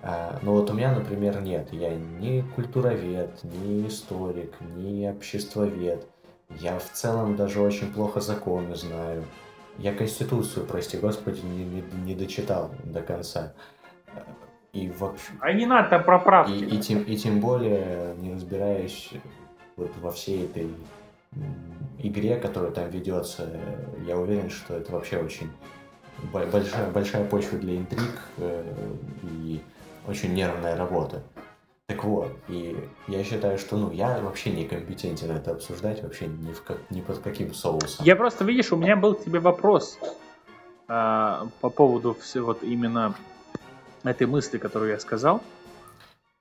но вот у меня, например, нет. Я ни культуровед, ни историк, ни обществовед. Я в целом даже очень плохо законы знаю. Я Конституцию, прости господи, не, не, не дочитал до конца. И вообще... А не надо там проправки. И, и, тем, и тем более не разбираюсь вот во всей этой игре, которая там ведется. Я уверен, что это вообще очень большая, большая почва для интриг э, и очень нервная работа. Так вот, и я считаю, что ну я вообще не компетентен это обсуждать вообще ни, в как, ни под каким соусом. Я просто, видишь, у меня был к тебе вопрос а, по поводу все вот именно этой мысли, которую я сказал.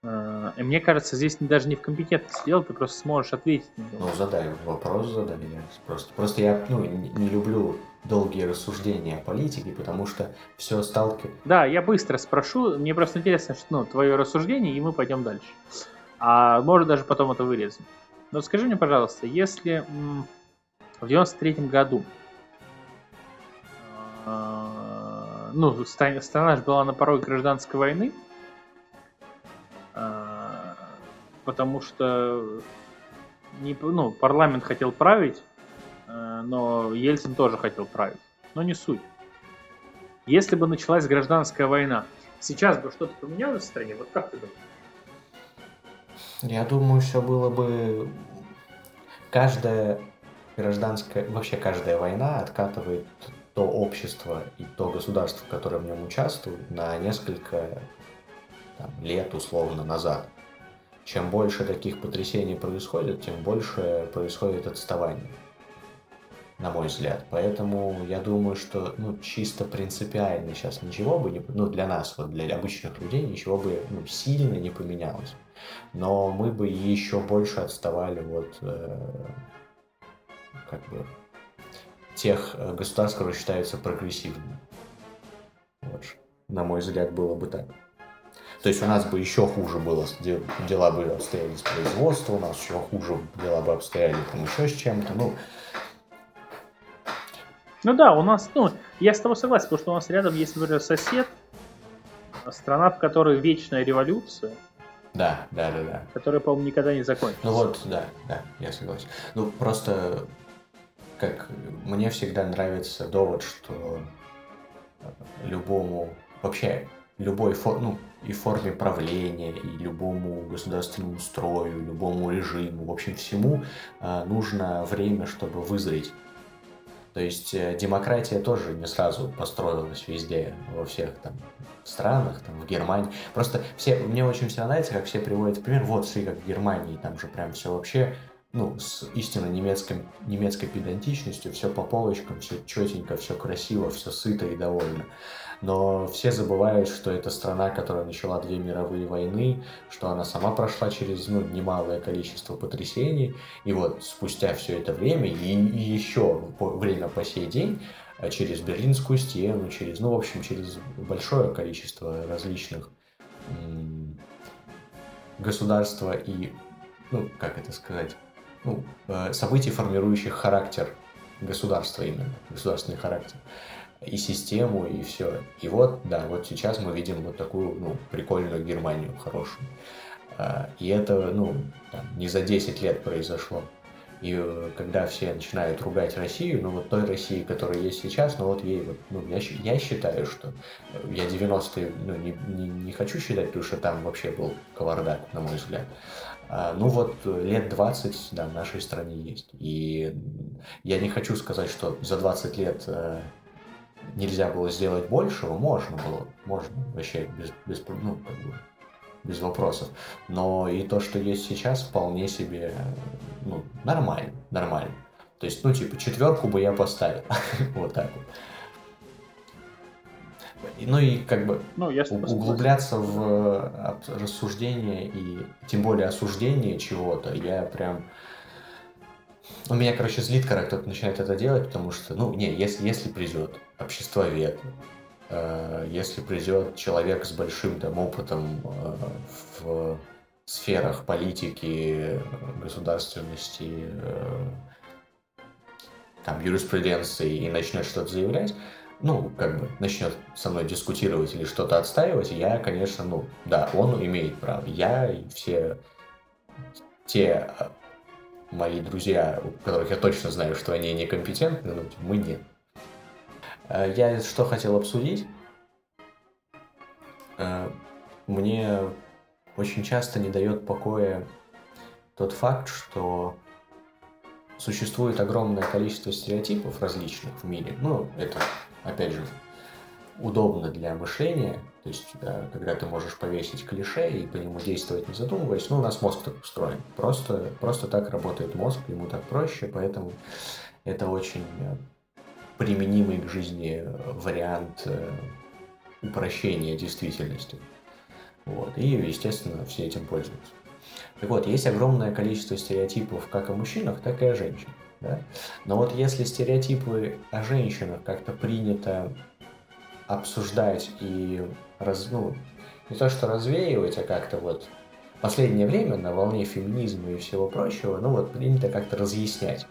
А, и мне кажется, здесь даже не в компетентности дело, ты просто сможешь ответить на него. Ну, задай вопрос, задай. Просто, просто я ну, не, не люблю долгие рассуждения о политике, потому что все сталкивается... Да, я быстро спрошу, мне просто интересно, что, ну, твое рассуждение, и мы пойдем дальше. А может даже потом это вырезать. Но скажи мне, пожалуйста, если м- в 93 году э- ну, страна же была на пороге гражданской войны, э- потому что не, ну, парламент хотел править, но Ельцин тоже хотел править. Но не суть. Если бы началась гражданская война, сейчас бы что-то поменялось в стране? Вот как ты думаешь? Я думаю, все было бы... Каждая гражданская... Вообще каждая война откатывает то общество и то государство, которое в нем участвует, на несколько там, лет условно назад. Чем больше таких потрясений происходит, тем больше происходит отставание на мой взгляд. Поэтому я думаю, что ну, чисто принципиально сейчас ничего бы не... Ну, для нас, вот для обычных людей, ничего бы ну, сильно не поменялось. Но мы бы еще больше отставали от э, как бы тех э, государств, которые считаются прогрессивными. Вот. На мой взгляд, было бы так. То есть у нас бы еще хуже было, дела бы обстояли с производством, у нас еще хуже дела бы обстояли там еще с чем-то. Ну, ну да, у нас, ну, я с тобой согласен, потому что у нас рядом есть, например, сосед, страна, в которой вечная революция. Да, да, да, да. Которая, по-моему, никогда не закончится. Ну вот, да, да, я согласен. Ну, просто, как мне всегда нравится довод, что любому, вообще, любой, фор, ну, и форме правления, и любому государственному строю, любому режиму, в общем, всему э, нужно время, чтобы вызреть. То есть э, демократия тоже не сразу построилась везде, во всех там странах, там, в Германии. Просто все, мне очень всегда нравится, как все приводят пример, вот, смотри, как в Германии, там же прям все вообще, ну, с истинно немецкой, немецкой педантичностью, все по полочкам, все четенько, все красиво, все сыто и довольно но все забывают, что это страна, которая начала две мировые войны, что она сама прошла через ну, немалое количество потрясений, и вот спустя все это время, и, и еще время по сей день, а через Берлинскую стену, через, ну, в общем, через большое количество различных государства и, ну, как это сказать, ну, э, событий, формирующих характер государства именно, государственный характер и систему, и все. И вот, да, вот сейчас мы видим вот такую, ну, прикольную Германию, хорошую. А, и это, ну, там, не за 10 лет произошло. И э, когда все начинают ругать Россию, ну вот той России, которая есть сейчас, ну вот ей вот, ну я, я считаю, что э, я 90-е, ну не, не, не хочу считать, потому что там вообще был кавардак, на мой взгляд. А, ну вот лет 20, да, в нашей стране есть. И я не хочу сказать, что за 20 лет э, нельзя было сделать большего, можно было, можно вообще без, без, ну, как бы, без вопросов. Но и то, что есть сейчас, вполне себе ну, нормально, нормально. То есть, ну, типа, четверку бы я поставил. вот так вот. Ну и как бы ну, углубляться в рассуждение и тем более осуждение чего-то, я прям У меня, короче, злит, когда кто-то начинает это делать, потому что, ну, не, если, если придет обществовед, э, если придет человек с большим там опытом э, в сферах политики, государственности, э, там, юриспруденции и начнет что-то заявлять, ну, как бы начнет со мной дискутировать или что-то отстаивать, я, конечно, ну, да, он имеет право. Я и все те мои друзья, у которых я точно знаю, что они некомпетентны, ну, мы нет. А, я что хотел обсудить? А, мне очень часто не дает покоя тот факт, что существует огромное количество стереотипов различных в мире. Ну, это, опять же, удобно для мышления, то есть когда ты можешь повесить клише и по нему действовать не задумываясь, ну, у нас мозг так устроен. Просто, просто так работает мозг, ему так проще, поэтому это очень э, применимый к жизни вариант э, упрощения действительности. Вот. И, естественно, все этим пользуются. Так вот, есть огромное количество стереотипов как о мужчинах, так и о женщинах. Да? Но вот если стереотипы о женщинах как-то принято обсуждать и раз, ну, не то что развеивать, а как-то вот в последнее время на волне феминизма и всего прочего, ну вот принято как-то разъяснять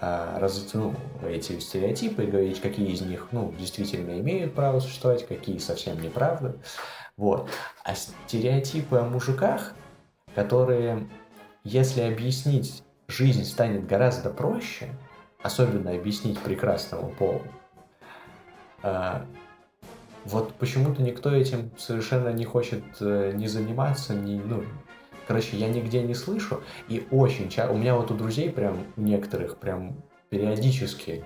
а, раз, ну, эти стереотипы и говорить, какие из них ну, действительно имеют право существовать, какие совсем неправда. Вот. А стереотипы о мужиках, которые, если объяснить, жизнь станет гораздо проще, особенно объяснить прекрасному полу, а, вот почему-то никто этим совершенно не хочет э, не заниматься, не, ну, короче, я нигде не слышу, и очень часто, у меня вот у друзей прям, некоторых прям периодически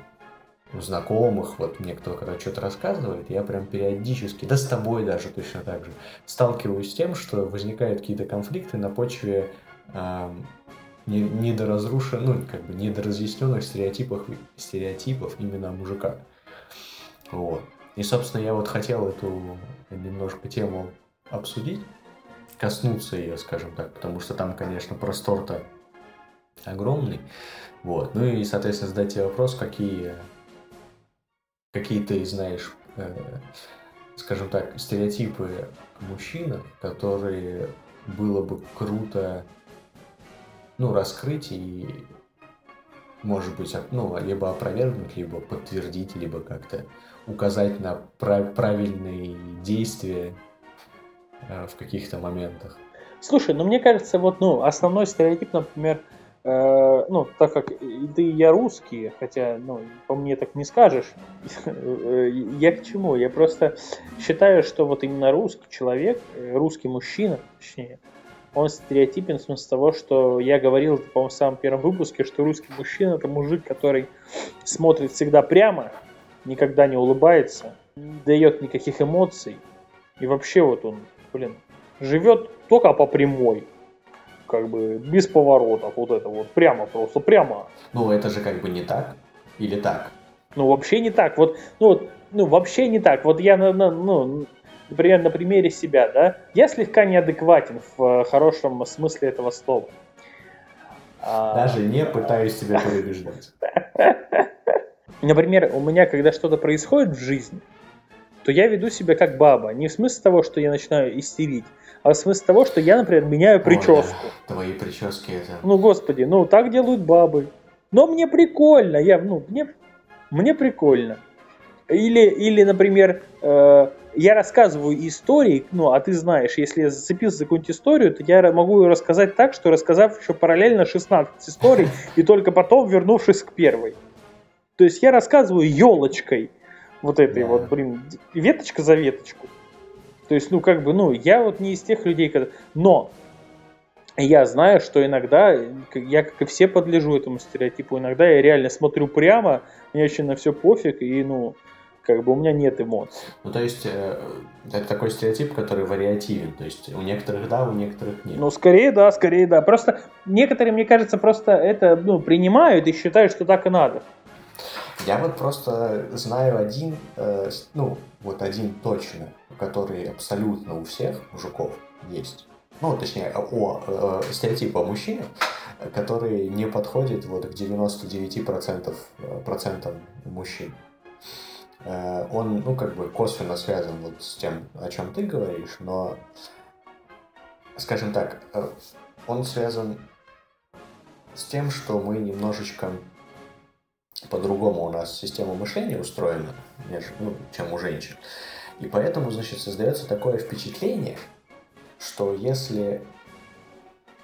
у знакомых, вот мне кто когда что-то рассказывает, я прям периодически, да с тобой даже точно так же, сталкиваюсь с тем, что возникают какие-то конфликты на почве э, недоразрушенных, ну, как бы недоразъясненных стереотипов, стереотипов именно о мужиках. Вот. И, собственно, я вот хотел эту немножко тему обсудить, коснуться ее, скажем так, потому что там, конечно, простор-то огромный. Вот. Ну и, соответственно, задать тебе вопрос, какие, какие ты знаешь, э, скажем так, стереотипы мужчинах, которые было бы круто ну, раскрыть и, может быть, ну, либо опровергнуть, либо подтвердить, либо как-то указать на прав- правильные действия э, в каких-то моментах. Слушай, ну мне кажется, вот ну, основной стереотип, например, э, ну, так как ты и я русские, хотя, ну, по мне так не скажешь, я к чему? Я просто считаю, что вот именно русский человек, э, русский мужчина, точнее, он стереотипен в смысле того, что я говорил, по-моему, в самом первом выпуске, что русский мужчина это мужик, который смотрит всегда прямо, никогда не улыбается, не дает никаких эмоций. И вообще вот он, блин, живет только по прямой. Как бы без поворотов, вот это вот, прямо просто, прямо. Ну, это же как бы не так? Или так? Ну, вообще не так. Вот, ну, вот, ну, вообще не так. Вот я, ну, например, на примере себя, да, я слегка неадекватен в э, хорошем смысле этого слова. А, Даже не пытаюсь тебя переубеждать. Например, у меня, когда что-то происходит в жизни, то я веду себя как баба. Не в смысле того, что я начинаю истерить, а в смысле того, что я, например, меняю прическу. О, да. Твои прически это... Ну, господи, ну так делают бабы. Но мне прикольно, я, ну, мне, мне прикольно. Или, или например, э, я рассказываю истории, ну, а ты знаешь, если я зацепился за какую-нибудь историю, то я могу ее рассказать так, что рассказав еще параллельно 16 историй, и только потом вернувшись к первой. То есть я рассказываю елочкой вот этой да. вот, блин, веточка за веточку. То есть, ну, как бы, ну, я вот не из тех людей, когда... Но я знаю, что иногда, я, как и все, подлежу этому стереотипу. Иногда я реально смотрю прямо, мне вообще на все пофиг, и, ну, как бы у меня нет эмоций. Ну, то есть, э, это такой стереотип, который вариативен. То есть, у некоторых да, у некоторых нет. Ну, скорее да, скорее да. Просто некоторые, мне кажется, просто это, ну, принимают и считают, что так и надо. Я вот просто знаю один, э, ну, вот один точно, который абсолютно у всех мужиков есть. Ну, точнее, о, э, стереотипе о мужчине. который не подходит вот к 99% процентам мужчин. Он, ну, как бы косвенно связан вот с тем, о чем ты говоришь, но, скажем так, он связан с тем, что мы немножечко по-другому у нас система мышления устроена, ну, чем у женщин. И поэтому, значит, создается такое впечатление, что если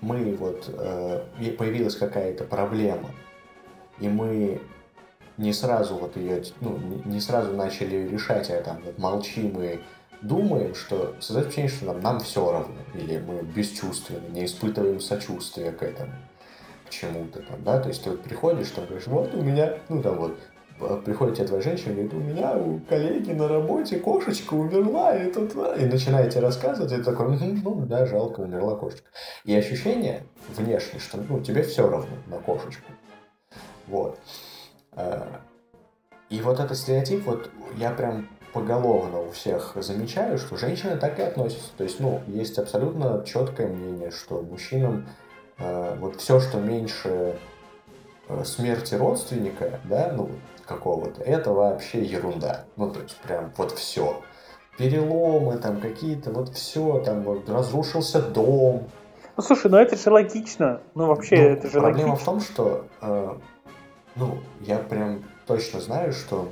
мы вот э, появилась какая-то проблема, и мы не сразу вот ее, ну, не сразу начали решать, а там вот молчим и думаем, что создается впечатление, что нам, нам все равно, или мы бесчувственны, не испытываем сочувствия к этому чему-то там, да, то есть ты вот приходишь, там говоришь, вот у меня, ну там вот, а, приходит тебе твоя женщина говорит, у меня у коллеги на работе кошечка умерла, и тут, и начинаете рассказывать, и ты такой, ну да, жалко, умерла кошечка. И ощущение внешне, что ну, тебе все равно на кошечку. Вот. А, и вот этот стереотип, вот я прям поголовно у всех замечаю, что женщины так и относятся. То есть, ну, есть абсолютно четкое мнение, что мужчинам вот все, что меньше э, смерти родственника, да, ну, какого-то, это вообще ерунда. Ну, то есть, прям вот все. Переломы там какие-то, вот все, там вот разрушился дом. Ну, слушай, ну это же логично. Ну, вообще, ну, это же проблема логично. в том, что, э, ну, я прям точно знаю, что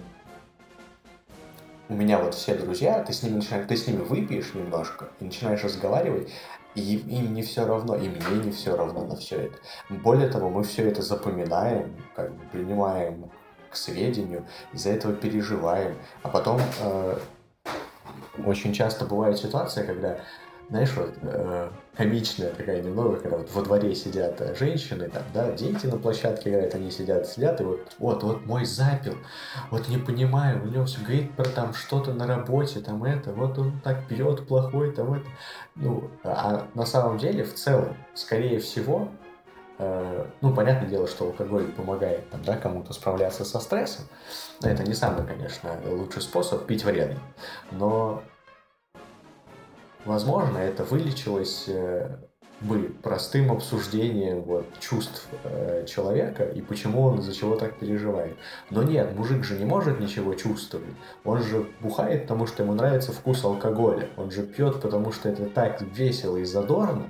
у меня вот все друзья, ты с ними начинаешь, ты с ними выпьешь немножко и начинаешь разговаривать, и им не все равно, и мне не все равно на все это. Более того, мы все это запоминаем, как бы принимаем к сведению, из-за этого переживаем. А потом э, очень часто бывает ситуация, когда знаешь, вот э, комичная такая немного, когда вот во дворе сидят э, женщины, там, да, дети на площадке играют, они сидят, сидят, и вот, вот, вот мой запил, вот не понимаю, у него все говорит про там что-то на работе, там это, вот он так пьет плохой, там это. Ну, а на самом деле, в целом, скорее всего, э, ну, понятное дело, что алкоголь помогает там, да, кому-то справляться со стрессом. Это не самый, конечно, лучший способ пить вредно. Но Возможно, это вылечилось э, бы простым обсуждением вот, чувств э, человека и почему он из-за чего так переживает. Но нет, мужик же не может ничего чувствовать. Он же бухает, потому что ему нравится вкус алкоголя. Он же пьет, потому что это так весело и задорно,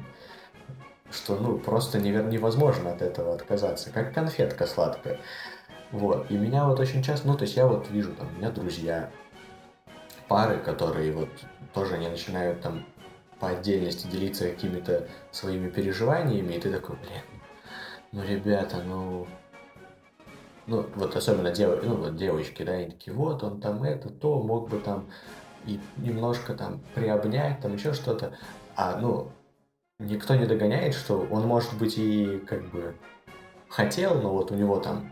что ну просто невозможно от этого отказаться. Как конфетка сладкая. Вот. И меня вот очень часто, ну то есть я вот вижу, там, у меня друзья, пары, которые вот тоже они начинают там по отдельности делиться какими-то своими переживаниями, и ты такой, блин, ну, ребята, ну, ну, вот особенно дев... ну, вот девочки, да, они такие, вот он там это, то, мог бы там и немножко там приобнять, там еще что-то, а, ну, никто не догоняет, что он, может быть, и как бы хотел, но вот у него там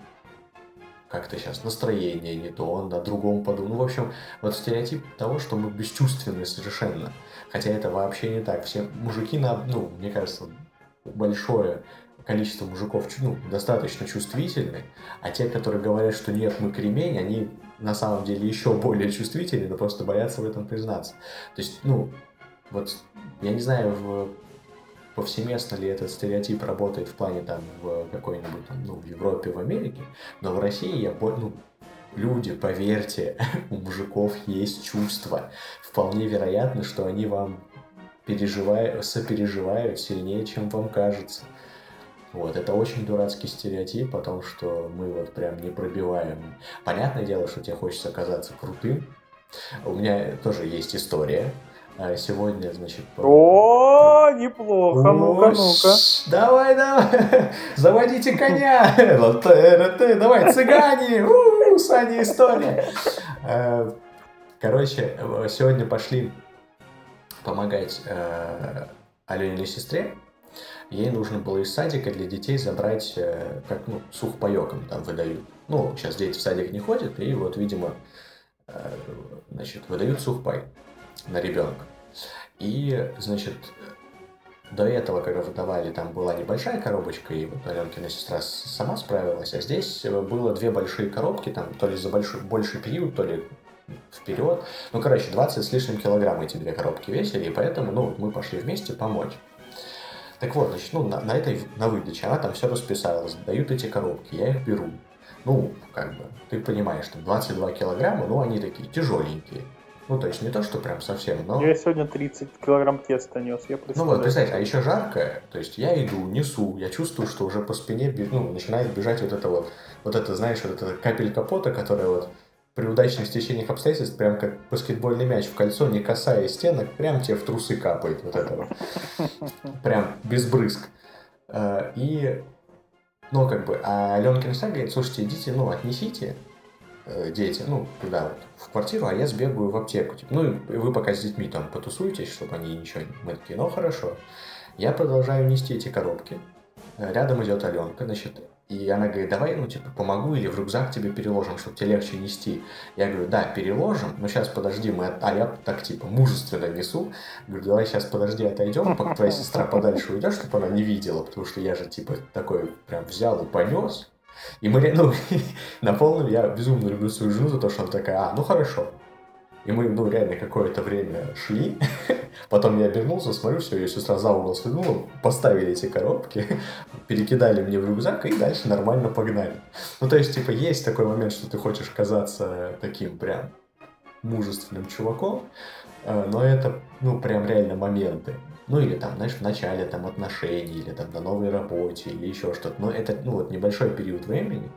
как-то сейчас настроение не то, он о другом подумал. Ну, в общем, вот стереотип того, что мы бесчувственны совершенно. Хотя это вообще не так. Все мужики, на, ну, мне кажется, большое количество мужиков ну, достаточно чувствительны, а те, которые говорят, что нет, мы кремень, они на самом деле еще более чувствительны, но просто боятся в этом признаться. То есть, ну, вот, я не знаю, в повсеместно ли этот стереотип работает в плане там в какой-нибудь там, ну, в Европе, в Америке, но в России я ну, люди, поверьте, у мужиков есть чувства. Вполне вероятно, что они вам переживают, сопереживают сильнее, чем вам кажется. Вот, это очень дурацкий стереотип о том, что мы вот прям не пробиваем. Понятное дело, что тебе хочется оказаться крутым. У меня тоже есть история. А сегодня, значит... О, неплохо, ну-ка, ну-ка. Давай, давай, заводите коня. Давай, цыгане, Саня история. Э, короче, сегодня пошли помогать э, Алене сестре. Ей нужно было из садика для детей забрать, э, как, ну, сухпайоком там выдают. Ну, сейчас дети в садик не ходят, и вот, видимо, значит, выдают сухпай на ребенка. И, значит, до этого, когда выдавали, там была небольшая коробочка, и вот Аленкина сестра сама справилась, а здесь было две большие коробки, там, то ли за большой, больший период, то ли вперед. Ну, короче, 20 с лишним килограмм эти две коробки весили, и поэтому, ну, мы пошли вместе помочь. Так вот, значит, ну, на, на этой, на выдаче, она там все расписалась, дают эти коробки, я их беру. Ну, как бы, ты понимаешь, там 22 килограмма, ну, они такие тяжеленькие. Ну, то есть не то, что прям совсем, но... Я сегодня 30 килограмм теста нес, я Ну вот, представь, а еще жарко, то есть я иду, несу, я чувствую, что уже по спине ну, начинает бежать вот это вот, вот это, знаешь, вот эта капелька пота, которая вот при удачных стечениях обстоятельств, прям как баскетбольный мяч в кольцо, не касаясь стенок, прям тебе в трусы капает вот это вот. Прям без брызг. Э, и, ну, как бы, а Аленкин говорит, слушайте, идите, ну, отнесите, дети, ну, туда вот, в квартиру, а я сбегаю в аптеку. Типа, ну, вы пока с детьми там потусуетесь, чтобы они ничего. Мы такие, ну, хорошо. Я продолжаю нести эти коробки. Э, рядом идет Аленка, значит, и она говорит, давай, ну, типа, помогу или в рюкзак тебе переложим, чтобы тебе легче нести. Я говорю, да, переложим, но сейчас подожди, мы... А я так, типа, мужественно несу. Говорю, давай сейчас подожди, отойдем, пока твоя сестра подальше уйдет, чтобы она не видела, потому что я же, типа, такой прям взял и понес. И мы, ну, на полном я безумно люблю свою жену за то, что она такая, а, ну хорошо. И мы, ну, реально какое-то время шли. Потом я обернулся, смотрю, все, ее сестра за угол следнула, поставили эти коробки, перекидали мне в рюкзак и дальше нормально погнали. Ну, то есть, типа, есть такой момент, что ты хочешь казаться таким прям мужественным чуваком, э, но это, ну, прям реально моменты. Ну или там, знаешь, в начале там отношений, или там на новой работе, или еще что-то. Но это, ну вот, небольшой период времени.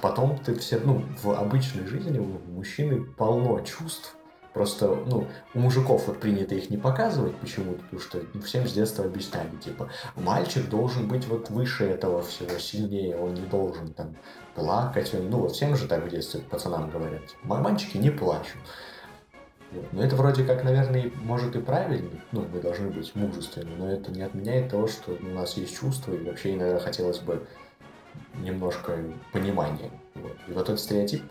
Потом ты все, ну, в обычной жизни у мужчины полно чувств. Просто, ну, у мужиков вот принято их не показывать почему-то, потому что всем с детства объясняли, типа, мальчик должен быть вот выше этого всего, сильнее, он не должен там плакать, ну вот всем же так в детстве пацанам говорят, мальчики не плачут. Ну, это вроде как, наверное, может и правильно, ну, мы должны быть мужественны, но это не отменяет того, что у нас есть чувства, и вообще иногда хотелось бы немножко понимания. Вот. И вот этот стереотип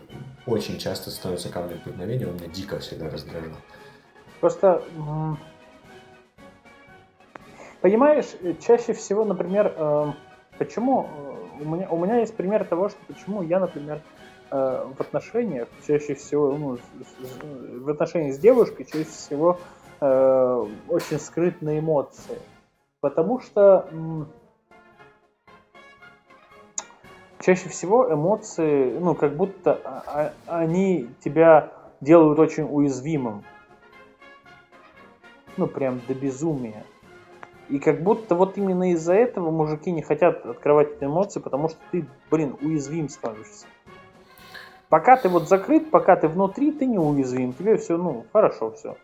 очень часто становится камнем преткновения, он меня дико всегда раздражал. Просто, понимаешь, чаще всего, например, э, почему э, у меня, у меня есть пример того, что почему я, например, Э, в отношениях, чаще всего, ну, в отношениях с девушкой, чаще всего э, очень скрытные эмоции. Потому что чаще всего эмоции, ну, как будто а, а, они тебя делают очень уязвимым. Ну, прям до безумия. И как будто вот именно из-за этого мужики не хотят открывать эти эмоции, потому что ты, блин, уязвим становишься. Пока ты вот закрыт, пока ты внутри, ты неуязвим. Тебе все, ну, хорошо все.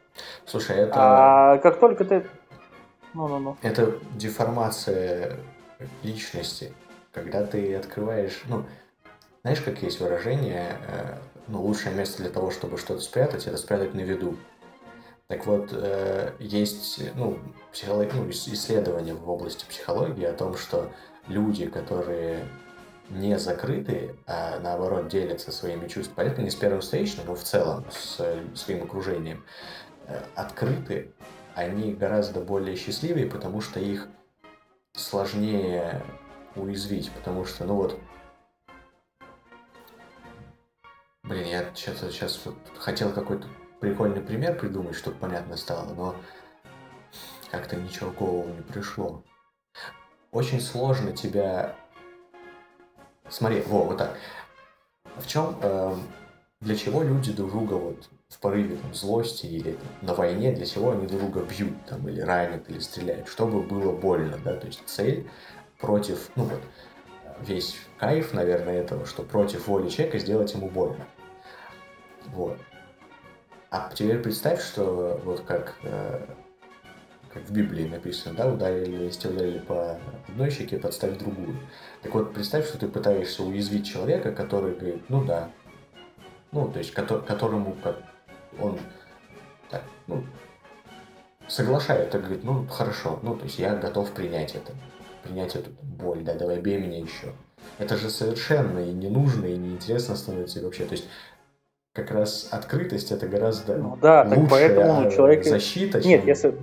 Слушай, это... А как только ты... Ну-ну-ну. Это деформация личности. Когда ты открываешь... Ну, знаешь, как есть выражение, э, ну, лучшее место для того, чтобы что-то спрятать, это спрятать на виду. Так вот, э, есть ну, психолог... ну, исследования в области психологии о том, что люди, которые не закрыты, а наоборот делятся своими чувствами. Понятно, не с первым встречным, но в целом с своим окружением. Э, открыты, они гораздо более счастливые, потому что их сложнее уязвить, потому что, ну вот, блин, я сейчас, сейчас вот хотел какой-то прикольный пример придумать, чтобы понятно стало, но как-то ничего в голову не пришло. Очень сложно тебя Смотри, во, вот так. В чем, э, для чего люди друг друга вот в порыве там, злости или там, на войне, для чего они друг друга бьют там, или ранят, или стреляют, чтобы было больно, да, то есть цель против, ну вот, весь кайф, наверное, этого, что против воли человека сделать ему больно. Вот. А теперь представь, что вот как э, как в Библии написано, да, ударили, если ударили по одной щеке, подставь другую. Так вот, представь, что ты пытаешься уязвить человека, который говорит, ну да, ну, то есть, которому как он так, ну, соглашается, говорит, ну, хорошо, ну, то есть, я готов принять это, принять эту боль, да, давай бей меня еще. Это же совершенно и не нужно, и неинтересно становится и вообще, то есть, как раз открытость это гораздо ну, да, лучшая так поэтому человек... защита. Нет, чем... если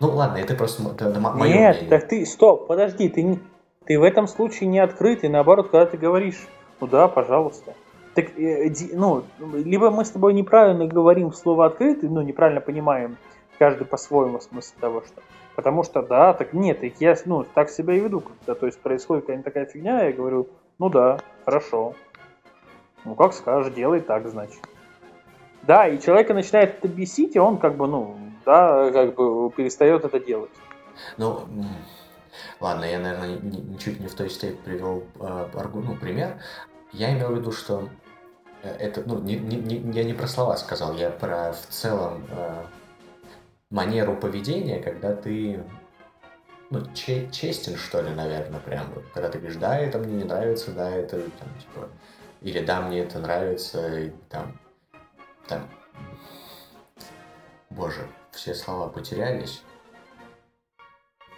ну ладно, это просто это, это мое Нет, мнение. так ты, стоп, подожди, ты, ты в этом случае не открытый, наоборот, когда ты говоришь, ну да, пожалуйста. Так, э, ну, либо мы с тобой неправильно говорим слово открытый, ну, неправильно понимаем каждый по-своему смысл того, что... Потому что, да, так нет, я, ну, так себя и веду, когда, то есть происходит какая-нибудь такая фигня, я говорю, ну да, хорошо. Ну, как скажешь, делай так, значит. Да, и человека начинает это бесить, и он как бы, ну, да, как бы перестает это делать. Ну, ладно, я, наверное, ничуть не в той степени привел э, ну, пример. Я имел в виду, что э, это, ну, не, не, я не про слова сказал, я про в целом э, манеру поведения, когда ты ну, че- честен, что ли, наверное, прям. Когда ты говоришь, да, это мне не нравится, да, это там, типа, или да, мне это нравится, и там, там, боже, все слова потерялись.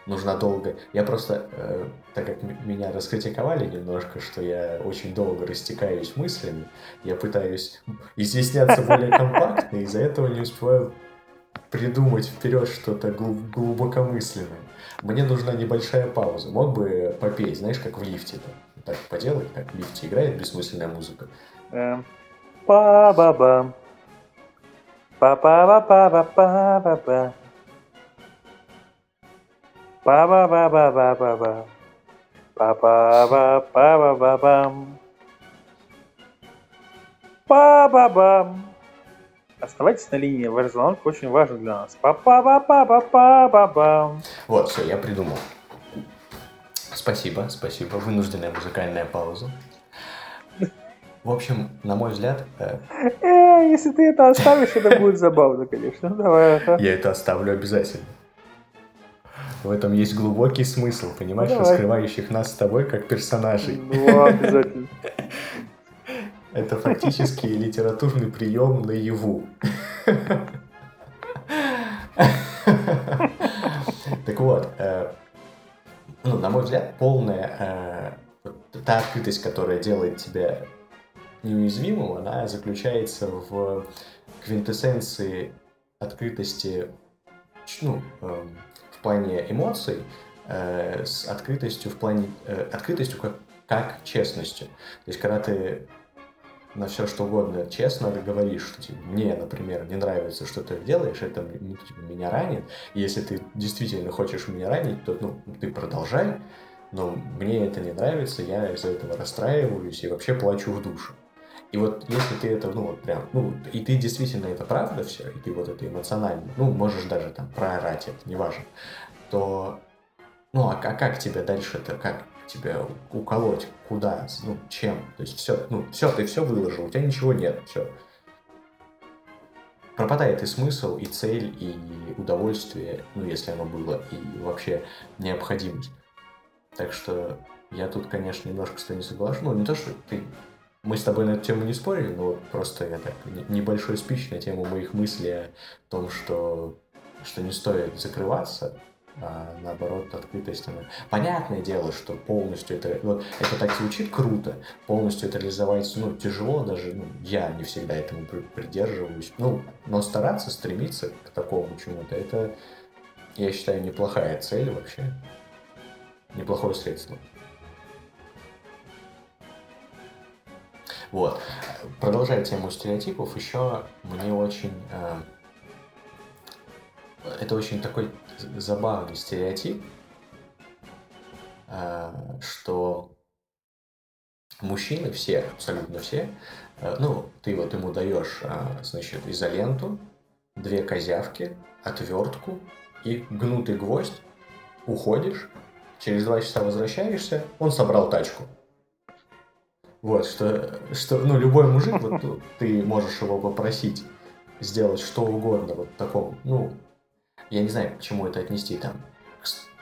Нужно долго. Я просто, э, так как меня раскритиковали немножко, что я очень долго растекаюсь мыслями, я пытаюсь изъясняться более компактно, из-за этого не успеваю придумать вперед что-то глубокомысленное. Мне нужна небольшая пауза. Мог бы попеть, знаешь, как в лифте. -то. Так поделать, как в лифте играет бессмысленная музыка. Па-ба-ба. Па-па-ба-па-ба-па-ба. Па-ба-ба-ба-ба-ба-ба. Па-па-ба-ба-ба-ба-бам. Па-ба-бам. Оставайтесь на линии, ваш звонок очень важен для нас. па па па па па па па па Вот, все, я придумал. Спасибо, спасибо. Вынужденная музыкальная пауза. В общем, на мой взгляд... Э... Если ты это оставишь, это будет забавно, конечно. Давай. Ага. Я это оставлю обязательно. В этом есть глубокий смысл, понимаешь, Давай. раскрывающих нас с тобой как персонажей. Ну, обязательно. Это фактически литературный прием наяву. Так вот, э, ну, на мой взгляд, полная э, та открытость, которая делает тебя неуязвимым, она заключается в квинтэссенции открытости, ну, э, в плане эмоций, с открытостью в плане, открытостью как, как честностью. То есть, когда ты на все что угодно честно говоришь, что типа, мне, например, не нравится, что ты делаешь, это ну, типа, меня ранит. И если ты действительно хочешь меня ранить, то ну, ты продолжай, но мне это не нравится, я из-за этого расстраиваюсь и вообще плачу в душу. И вот если ты это, ну вот прям, ну, и ты действительно это правда все, и ты вот это эмоционально, ну, можешь даже там проорать это, неважно, то, ну, а, а как тебе дальше это, как, тебя уколоть, куда, ну, чем. То есть все, ну, все, ты все выложил, у тебя ничего нет, все. Пропадает и смысл, и цель, и удовольствие, ну, если оно было, и вообще необходимость. Так что я тут, конечно, немножко с тобой не соглашусь. Ну, не то, что ты... Мы с тобой на эту тему не спорили, но просто я так небольшой спич на тему моих мыслей о том, что, что не стоит закрываться, а, наоборот, открытость. Она... Понятное дело, что полностью это, вот, это так звучит круто, полностью это реализовать, ну, тяжело даже, ну, я не всегда этому придерживаюсь, ну, но стараться, стремиться к такому чему-то, это, я считаю, неплохая цель вообще, неплохое средство. Вот. Продолжая тему стереотипов, еще мне очень э, это очень такой забавный стереотип, э, что мужчины все, абсолютно все, э, ну, ты вот ему даешь, э, значит, изоленту, две козявки, отвертку и гнутый гвоздь, уходишь, через два часа возвращаешься, он собрал тачку. Вот, что, что ну, любой мужик, вот ты можешь его попросить сделать что угодно, вот таком, ну, я не знаю, к чему это отнести, там,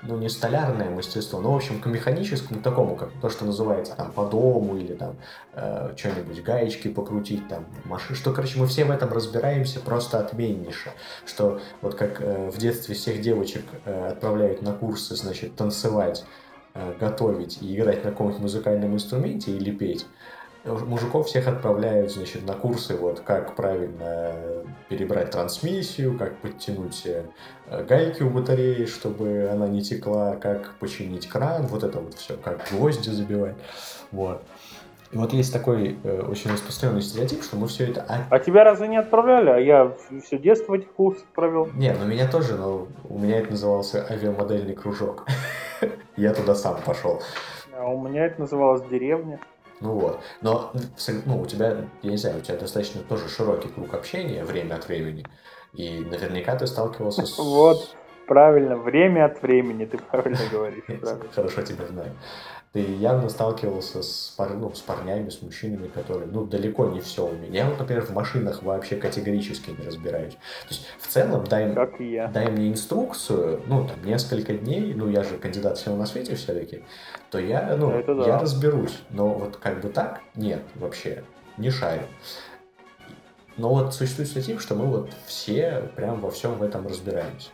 ну, не столярное мастерство, но, в общем, к механическому такому, как то, что называется, там, по дому или там э, что-нибудь, гаечки покрутить, там, машины, что, короче, мы все в этом разбираемся просто отменнейше, что вот как э, в детстве всех девочек э, отправляют на курсы, значит, танцевать, готовить и играть на каком-нибудь музыкальном инструменте или петь, мужиков всех отправляют, значит, на курсы, вот, как правильно перебрать трансмиссию, как подтянуть э, гайки у батареи, чтобы она не текла, как починить кран, вот это вот все, как гвозди забивать, вот. И вот есть такой э, очень распространенный стереотип, что мы все это... А... а тебя разве не отправляли? А я все детство в этих курсах провел. Не, ну меня тоже, но у меня это назывался авиамодельный кружок. Я туда сам пошел. А у меня это называлось деревня. Ну вот. Но ну, у тебя, я не знаю, у тебя достаточно тоже широкий круг общения время от времени. И наверняка ты сталкивался с... Вот, правильно, время от времени, ты правильно говоришь. Хорошо тебя знаю ты явно сталкивался с, пар, ну, с парнями, с мужчинами, которые, ну, далеко не все умеют. Я вот, например, в машинах вообще категорически не разбираюсь. То есть, в целом, дай, как я. дай мне инструкцию, ну, там, несколько дней, ну, я же кандидат всего на свете все-таки, то я, ну, Это да. я разберусь. Но вот как бы так, нет, вообще, не шарю. Но вот существует статья, что мы вот все прям во всем в этом разбираемся.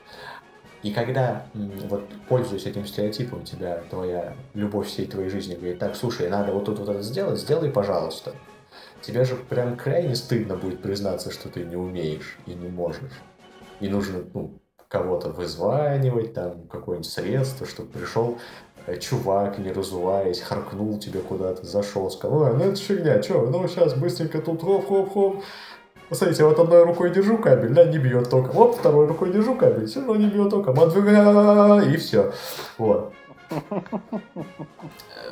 И когда, вот, пользуясь этим стереотипом, тебя твоя любовь всей твоей жизни говорит, так, слушай, надо вот тут вот это сделать, сделай, пожалуйста. Тебе же прям крайне стыдно будет признаться, что ты не умеешь и не можешь. И нужно, ну, кого-то вызванивать, там, какое-нибудь средство, чтобы пришел э, чувак, не разуваясь, харкнул тебе куда-то, зашел, сказал, ну это фигня, что, ну сейчас быстренько тут хоп-хоп-хоп, Посмотрите, вот одной рукой держу кабель, да, не бьет током. Вот второй рукой держу кабель, все равно не бьет током. И все. Вот.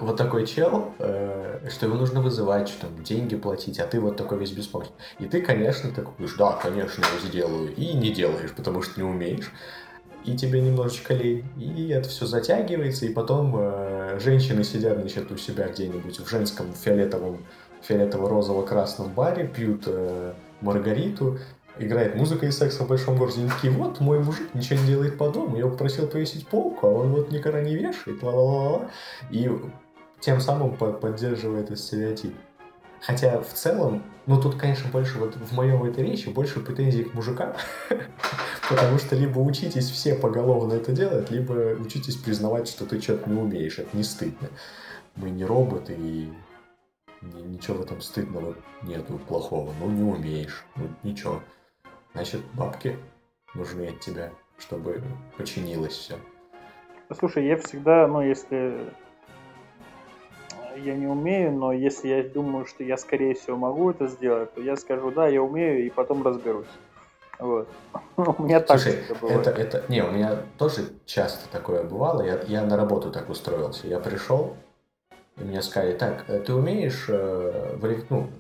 Вот такой чел, э, что его нужно вызывать, что там деньги платить, а ты вот такой весь беспомощный. И ты, конечно, такой да, конечно, я сделаю. И не делаешь, потому что не умеешь. И тебе немножечко лень. И это все затягивается, и потом э, женщины сидят, значит, у себя где-нибудь в женском фиолетовом, фиолетово-розово-красном баре, пьют э, Маргариту, играет музыка из секса в большом городе. Они такие, вот, мой мужик ничего не делает по дому, я попросил повесить полку, а он вот никогда не вешает, ла ла ла И тем самым поддерживает этот стереотип. Хотя в целом, ну тут, конечно, больше вот в моем этой речи больше претензий к мужикам, потому что либо учитесь все поголовно это делать, либо учитесь признавать, что ты что-то не умеешь, это не стыдно. Мы не роботы, и ничего в этом стыдного нету, плохого. Ну, не умеешь, ну, ничего. Значит, бабки нужны от тебя, чтобы починилось все. Слушай, я всегда, ну, если я не умею, но если я думаю, что я, скорее всего, могу это сделать, то я скажу, да, я умею, и потом разберусь. Вот. У меня так Слушай, это, это, не, у меня тоже часто такое бывало. Я, я на работу так устроился. Я пришел, и мне сказали, так, э, ты умеешь э, в, ну,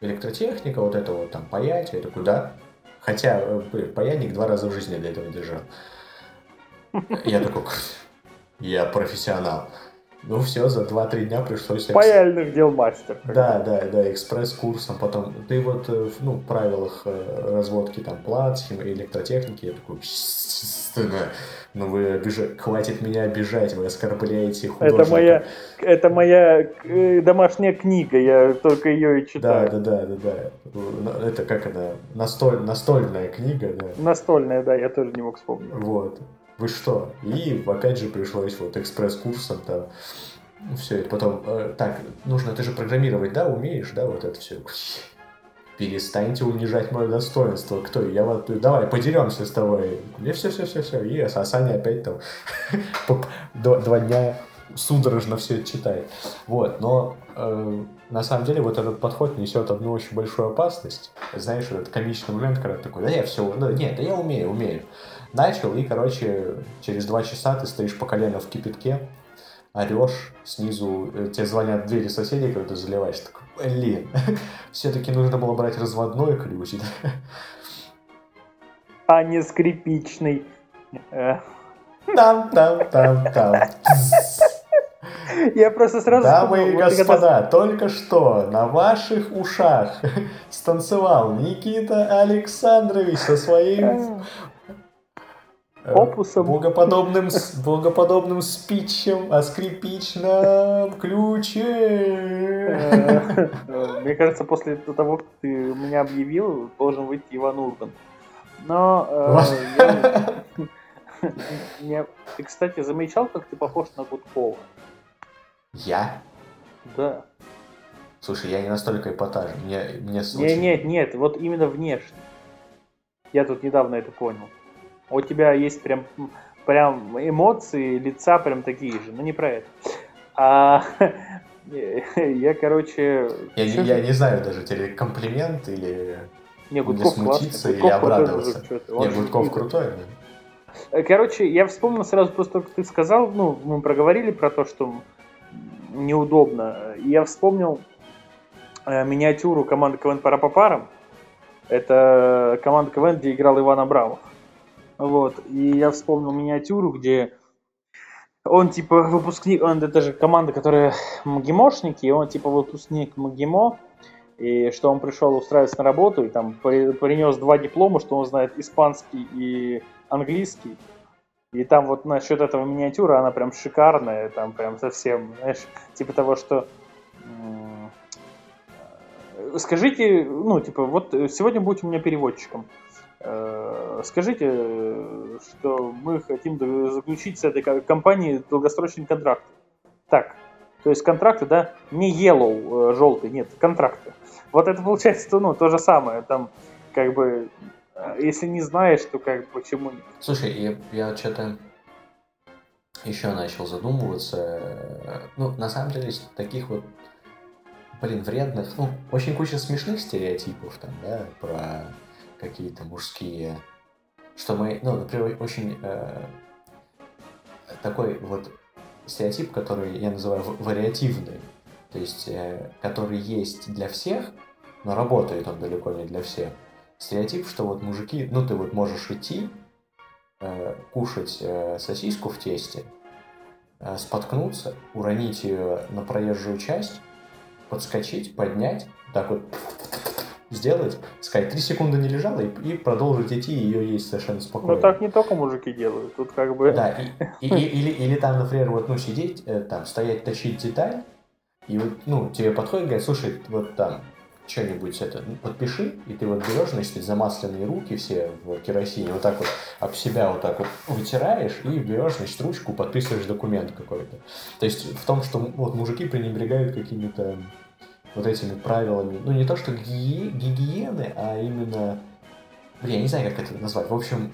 электротехника, вот это вот там паять? Я такой, да. Хотя, э, паяльник два раза в жизни для этого держал. Я такой, я профессионал. Ну все, за 2-3 дня пришлось... Паяльных дел мастер. Да, да, да, экспресс-курсом. Потом ты вот, э, ну, в правилах разводки там плат, электротехники, я такой, ну вы обижаете, хватит меня обижать, вы оскорбляете художника. Это моя, это моя э, домашняя книга, я только ее и читаю. Да, да, да, да, да. Это как она, настоль, настольная книга, да. Настольная, да, я тоже не мог вспомнить. Вот. Вы что? И опять же пришлось вот экспресс-курсом там все это потом, э, так, нужно, ты же программировать, да, умеешь, да, вот это все перестаньте унижать мое достоинство. Кто? Я вот, давай, подеремся с тобой. И все, все, все, все. И а Саня опять там два дня судорожно все это читает. Вот, но э, на самом деле вот этот подход несет одну очень большую опасность. Знаешь, этот комичный момент, когда ты такой, да я все, да, нет, да я умею, умею. Начал, и, короче, через два часа ты стоишь по колено в кипятке, орешь, снизу э, тебе звонят двери соседей, когда ты заливаешь, такой, блин, все-таки нужно было брать разводной ключ. А не скрипичный. Там, там, там, там. Я просто сразу... Дамы и господа, только что на ваших ушах станцевал Никита Александрович со своим Э, опусом. Богоподобным, богоподобным спичем о скрипичном ключе. Э, мне кажется, после того, как ты меня объявил, должен выйти Иван Ургант. Но... Э, ты, кстати, замечал, как ты похож на Гудкова? Я? Да. Слушай, я не настолько эпатажен. Мне, мне нет, нет, нет, вот именно внешне. Я тут недавно это понял. У тебя есть прям, прям эмоции, лица прям такие же, но не про это. А, Я, короче... Я, не, я не знаю даже, тебе комплимент или... Не, Гудков смутиться, классный. или Гудков обрадоваться. Не, Гудков не- крутой, да? Короче, я вспомнил сразу просто, как ты сказал, ну, мы проговорили про то, что неудобно. Я вспомнил э, миниатюру команды КВН пара по парам. Это команда КВН, где играл Иван Абрамов. Вот. И я вспомнил миниатюру, где он типа выпускник, он это же команда, которая МГИМОшники, и он типа выпускник МГИМО, и что он пришел устраиваться на работу, и там при- принес два диплома, что он знает испанский и английский. И там вот насчет этого миниатюры, она прям шикарная, там прям совсем, знаешь, типа того, что э, скажите, ну, типа, вот э, сегодня будете у меня переводчиком. Э, Скажите, что мы хотим заключить с этой ко- компанией долгосрочный контракт. Так, то есть контракты, да, не yellow, э, желтый, нет, контракты. Вот это получается, ну, то же самое, там, как бы, э, если не знаешь, то как почему нет? Слушай, я, я что-то еще начал задумываться. Ну, на самом деле, таких вот, блин, вредных, ну, очень куча смешных стереотипов там, да, про какие-то мужские, что мы, ну, например, очень э, такой вот стереотип, который я называю вариативный, то есть, э, который есть для всех, но работает он далеко не для всех. Стереотип, что вот мужики, ну, ты вот можешь идти, э, кушать э, сосиску в тесте, э, споткнуться, уронить ее на проезжую часть, подскочить, поднять, так вот сделать, сказать, три секунды не лежала и, и продолжить идти и ее есть совершенно спокойно. Ну так не только мужики делают, тут как бы... Да, и, и- и- или, или там, например, вот, ну, сидеть, э, там, стоять, тащить деталь, и вот, ну, тебе подходит, говорит, слушай, вот там, что-нибудь это, ну, подпиши, и ты вот берешь, значит, замасленные руки все в керосине, вот так вот об себя вот так вот вытираешь, и берешь, значит, ручку, подписываешь документ какой-то. То есть в том, что вот мужики пренебрегают какими-то вот этими правилами, ну, не то что гие- гигиены, а именно, блин, я не знаю, как это назвать, в общем,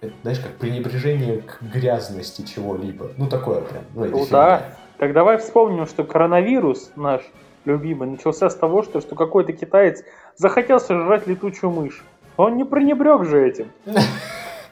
это, знаешь, как пренебрежение к грязности чего-либо. Ну, такое прям. Ну, Ну фигня. да. Так давай вспомним, что коронавирус наш любимый начался с того, что, что какой-то китаец захотел сожрать летучую мышь. Он не пренебрег же этим.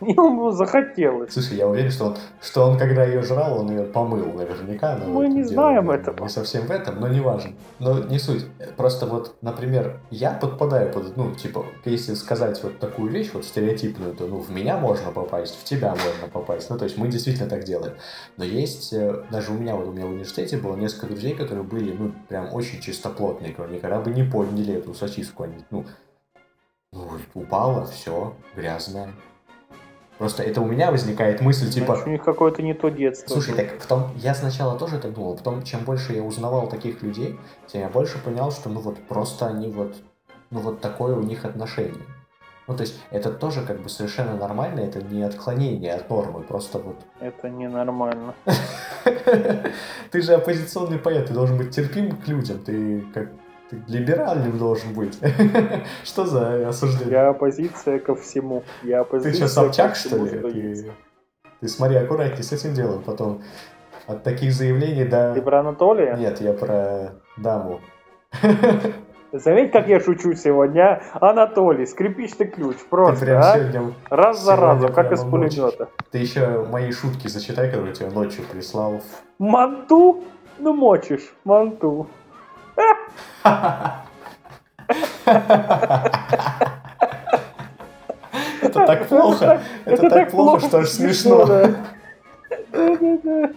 Ему захотелось. Слушай, я уверен, что он, что он, когда ее жрал, он ее помыл наверняка. но Мы это не дело знаем не- этого. Не совсем в этом, но не важно. Но не суть. Просто вот, например, я подпадаю под, ну, типа, если сказать вот такую вещь, вот стереотипную, то, ну, в меня можно попасть, в тебя можно попасть. Ну, то есть мы действительно так делаем. Но есть, э, даже у меня, вот у меня в университете было несколько друзей, которые были, ну, прям очень чистоплотные, которые никогда бы не подняли эту сосиску. Они, ну, ну, упала, все, грязная. Просто это у меня возникает мысль, типа, Значит, у них какое-то не то детство. Слушай, так в том, я сначала тоже так думал, потом, чем больше я узнавал таких людей, тем я больше понял, что ну вот просто они вот, ну вот такое у них отношение. Ну, то есть, это тоже как бы совершенно нормально, это не отклонение от нормы, просто вот... Это ненормально. Ты же оппозиционный поэт, ты должен быть терпим к людям, ты как ты либеральным должен быть. Что за осуждение? Я оппозиция ко всему. Я Ты оппозиция что, Собчак, что ли? Ты, ты смотри, аккуратней с этим делом, потом от таких заявлений до... Ты про Анатолия? Нет, я про даму. Заметь, как я шучу сегодня. Анатолий, скрипичный ключ. Ты Просто, прям а? сегодня... Раз за разом, как из пулемета. Ты еще мои шутки зачитай, которые тебе ночью прислал. Манту? Ну, мочишь. Манту. Это так плохо. Это так плохо, что аж смешно. да. Да-да-да.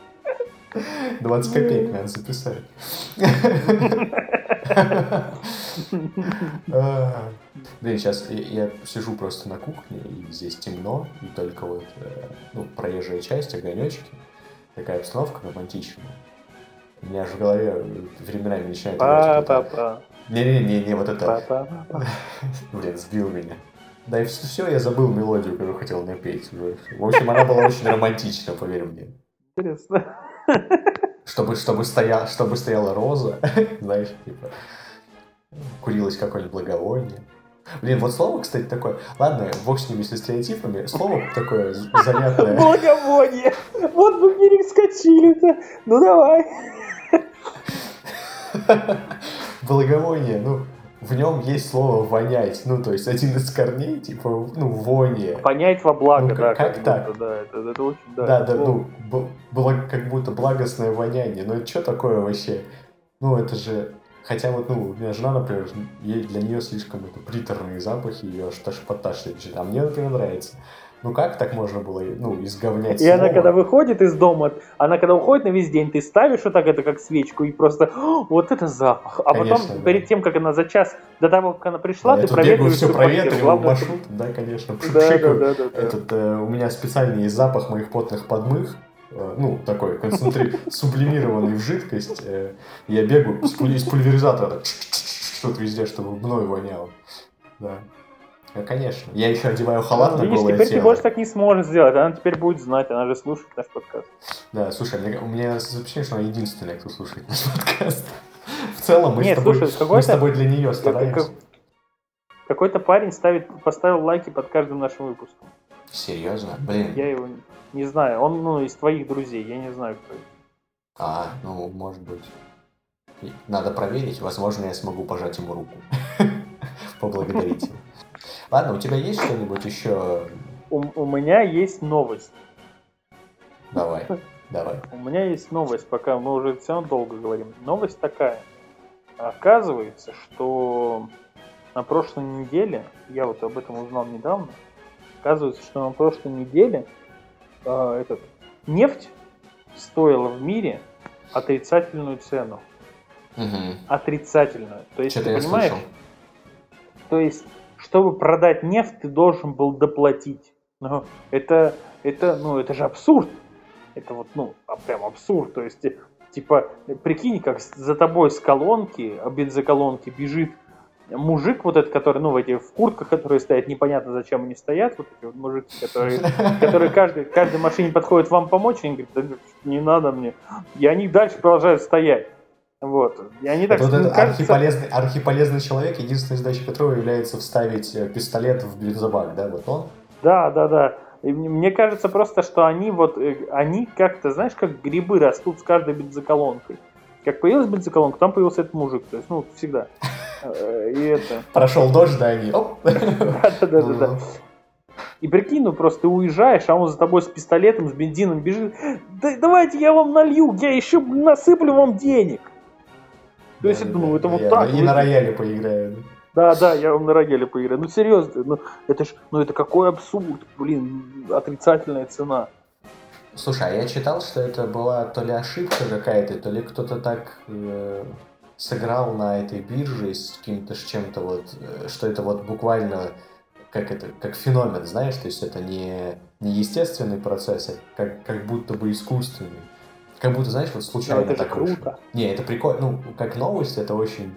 20 копеек надо записать. Блин, сейчас я сижу просто на кухне, и здесь темно, и только вот, э, ну, проезжая часть, огонечки. Такая обстановка романтичная. У меня же в голове временами начинает Па-па-па. Не-не-не, вот это... Па-па-па. Блин, сбил меня. Да и все, я забыл мелодию, которую хотел напеть. В общем, она была очень романтична, поверь мне. Интересно. Чтобы, чтобы, стоя, чтобы стояла роза, знаешь, типа, курилось какое-нибудь благовоние. Блин, вот слово, кстати, такое... Ладно, бог с ними, со стереотипами. Слово такое занятное. Благовоние. Вот мы перескочили-то. Ну давай. Благовоние, ну, в нем есть слово вонять. Ну, то есть один из корней, типа, ну, воние. Понять во благо, Ну, да. как будто, так? да, это, это очень, да. Да, да, ну, б- было как будто благостное воняние. Ну, это что такое вообще? Ну, это же... Хотя вот, ну, у меня жена, например, ей для нее слишком это приторные запахи, ее аж аж подташнивает. А мне, например, нравится. Ну, как так можно было, ну, изговнять И она, когда выходит из дома, она когда уходит на весь день, ты ставишь вот так это как свечку и просто «О, вот это запах. А Конечно, потом, да. перед тем, как она за час до того, как она пришла, Да, ты проветриваешь все Главное, машу, да, конечно, Да, да, да, да. Этот, э, у меня специальный есть запах моих потных подмых, э, ну, такой концентри... сублимированный в жидкость. э, Я бегаю из пульверизатора, тут везде, чтобы мной воняло. Да. Ну, конечно. Я еще одеваю халат на Видишь, голое теперь ты тело. больше так не сможешь сделать. Она теперь будет знать, она же слушает наш подкаст. Да, слушай, мне- у меня ощущение, что она единственная, кто слушает наш подкаст. В целом, мы, Нет, с, тобой, слушай, мы с тобой для нее стараемся. как- Какой-то парень ставит, поставил лайки под каждым нашим выпуском. Серьезно? Блин. Я его не знаю. Он ну, из твоих друзей. Я не знаю, кто это. А, ну, может быть. Надо проверить, возможно, я смогу пожать ему руку. Поблагодарить его. Ладно, у тебя есть что-нибудь еще? У, у меня есть новость. Давай, давай. У меня есть новость, пока мы уже все долго говорим. Новость такая. Оказывается, что на прошлой неделе, я вот об этом узнал недавно, оказывается, что на прошлой неделе э, этот, нефть стоила в мире отрицательную цену. Мгм. Отрицательную. То есть, Что-то ты понимаешь, слышал. то есть, чтобы продать нефть, ты должен был доплатить. Ну, это, это, ну, это же абсурд. Это вот, ну, а прям абсурд. То есть, типа, прикинь, как за тобой с колонки, а бензоколонки бежит мужик вот этот, который, ну, в этих в куртках, которые стоят, непонятно зачем они стоят, вот эти вот мужики, которые, которые каждый, каждой машине подходит вам помочь, и они говорят, да не надо мне. И они дальше продолжают стоять. Вот. И они так, Вот ну, этот кажется- архиполезный, архиполезный человек, единственной задачей которого является вставить э, пистолет в бензобак, да, вот он? Да, да, да. И мне кажется просто, что они вот, э, они как-то, знаешь, как грибы растут с каждой бензоколонкой. Как появилась бензоколонка, там появился этот мужик. То есть, ну, всегда. Э, И это. Прошел дождь, да, они, оп. Да-да-да-да. И прикинь, ну просто ты уезжаешь, а он за тобой с пистолетом, с бензином бежит. Да, давайте я вам налью, я еще насыплю вам денег. То есть, ну, это вот так. И на рояле поиграю. Да, да, я вам на рояле поиграю. Ну серьезно, ну это ж, ну это какой абсурд, блин, отрицательная цена. Слушай, а я читал, что это была то ли ошибка какая-то, то ли кто-то так э, сыграл на этой бирже с каким-то с чем-то вот, э, что это вот буквально как это, как феномен, знаешь, то есть это не, не естественный процесс, а как, как будто бы искусственный. Как будто, знаешь, вот Ну, случайно это же так вышло. круто. Не, это прикольно, ну, как новость, это очень,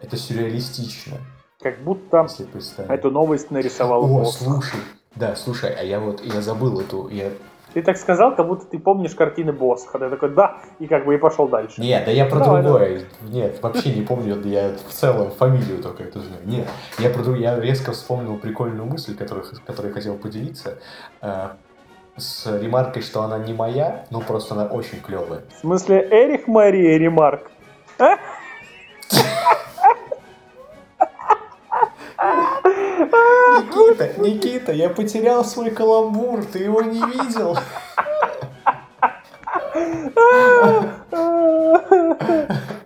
это сюрреалистично, Как будто если представить. эту новость нарисовал О, бог. слушай, да, слушай, а я вот, я забыл эту, я Ты так сказал, как будто ты помнишь картины Босха. Ты такой, да, и как бы и пошел дальше. Нет, да я про Давай, другое. Нет, вообще не помню, я в целом фамилию только эту знаю. Нет, я про я резко вспомнил прикольную мысль, которую, которой я хотел поделиться. С ремаркой, что она не моя, но просто она очень клевая. В смысле, Эрих Мария Ремарк. Никита, Никита, я потерял свой каламбур, ты его не видел?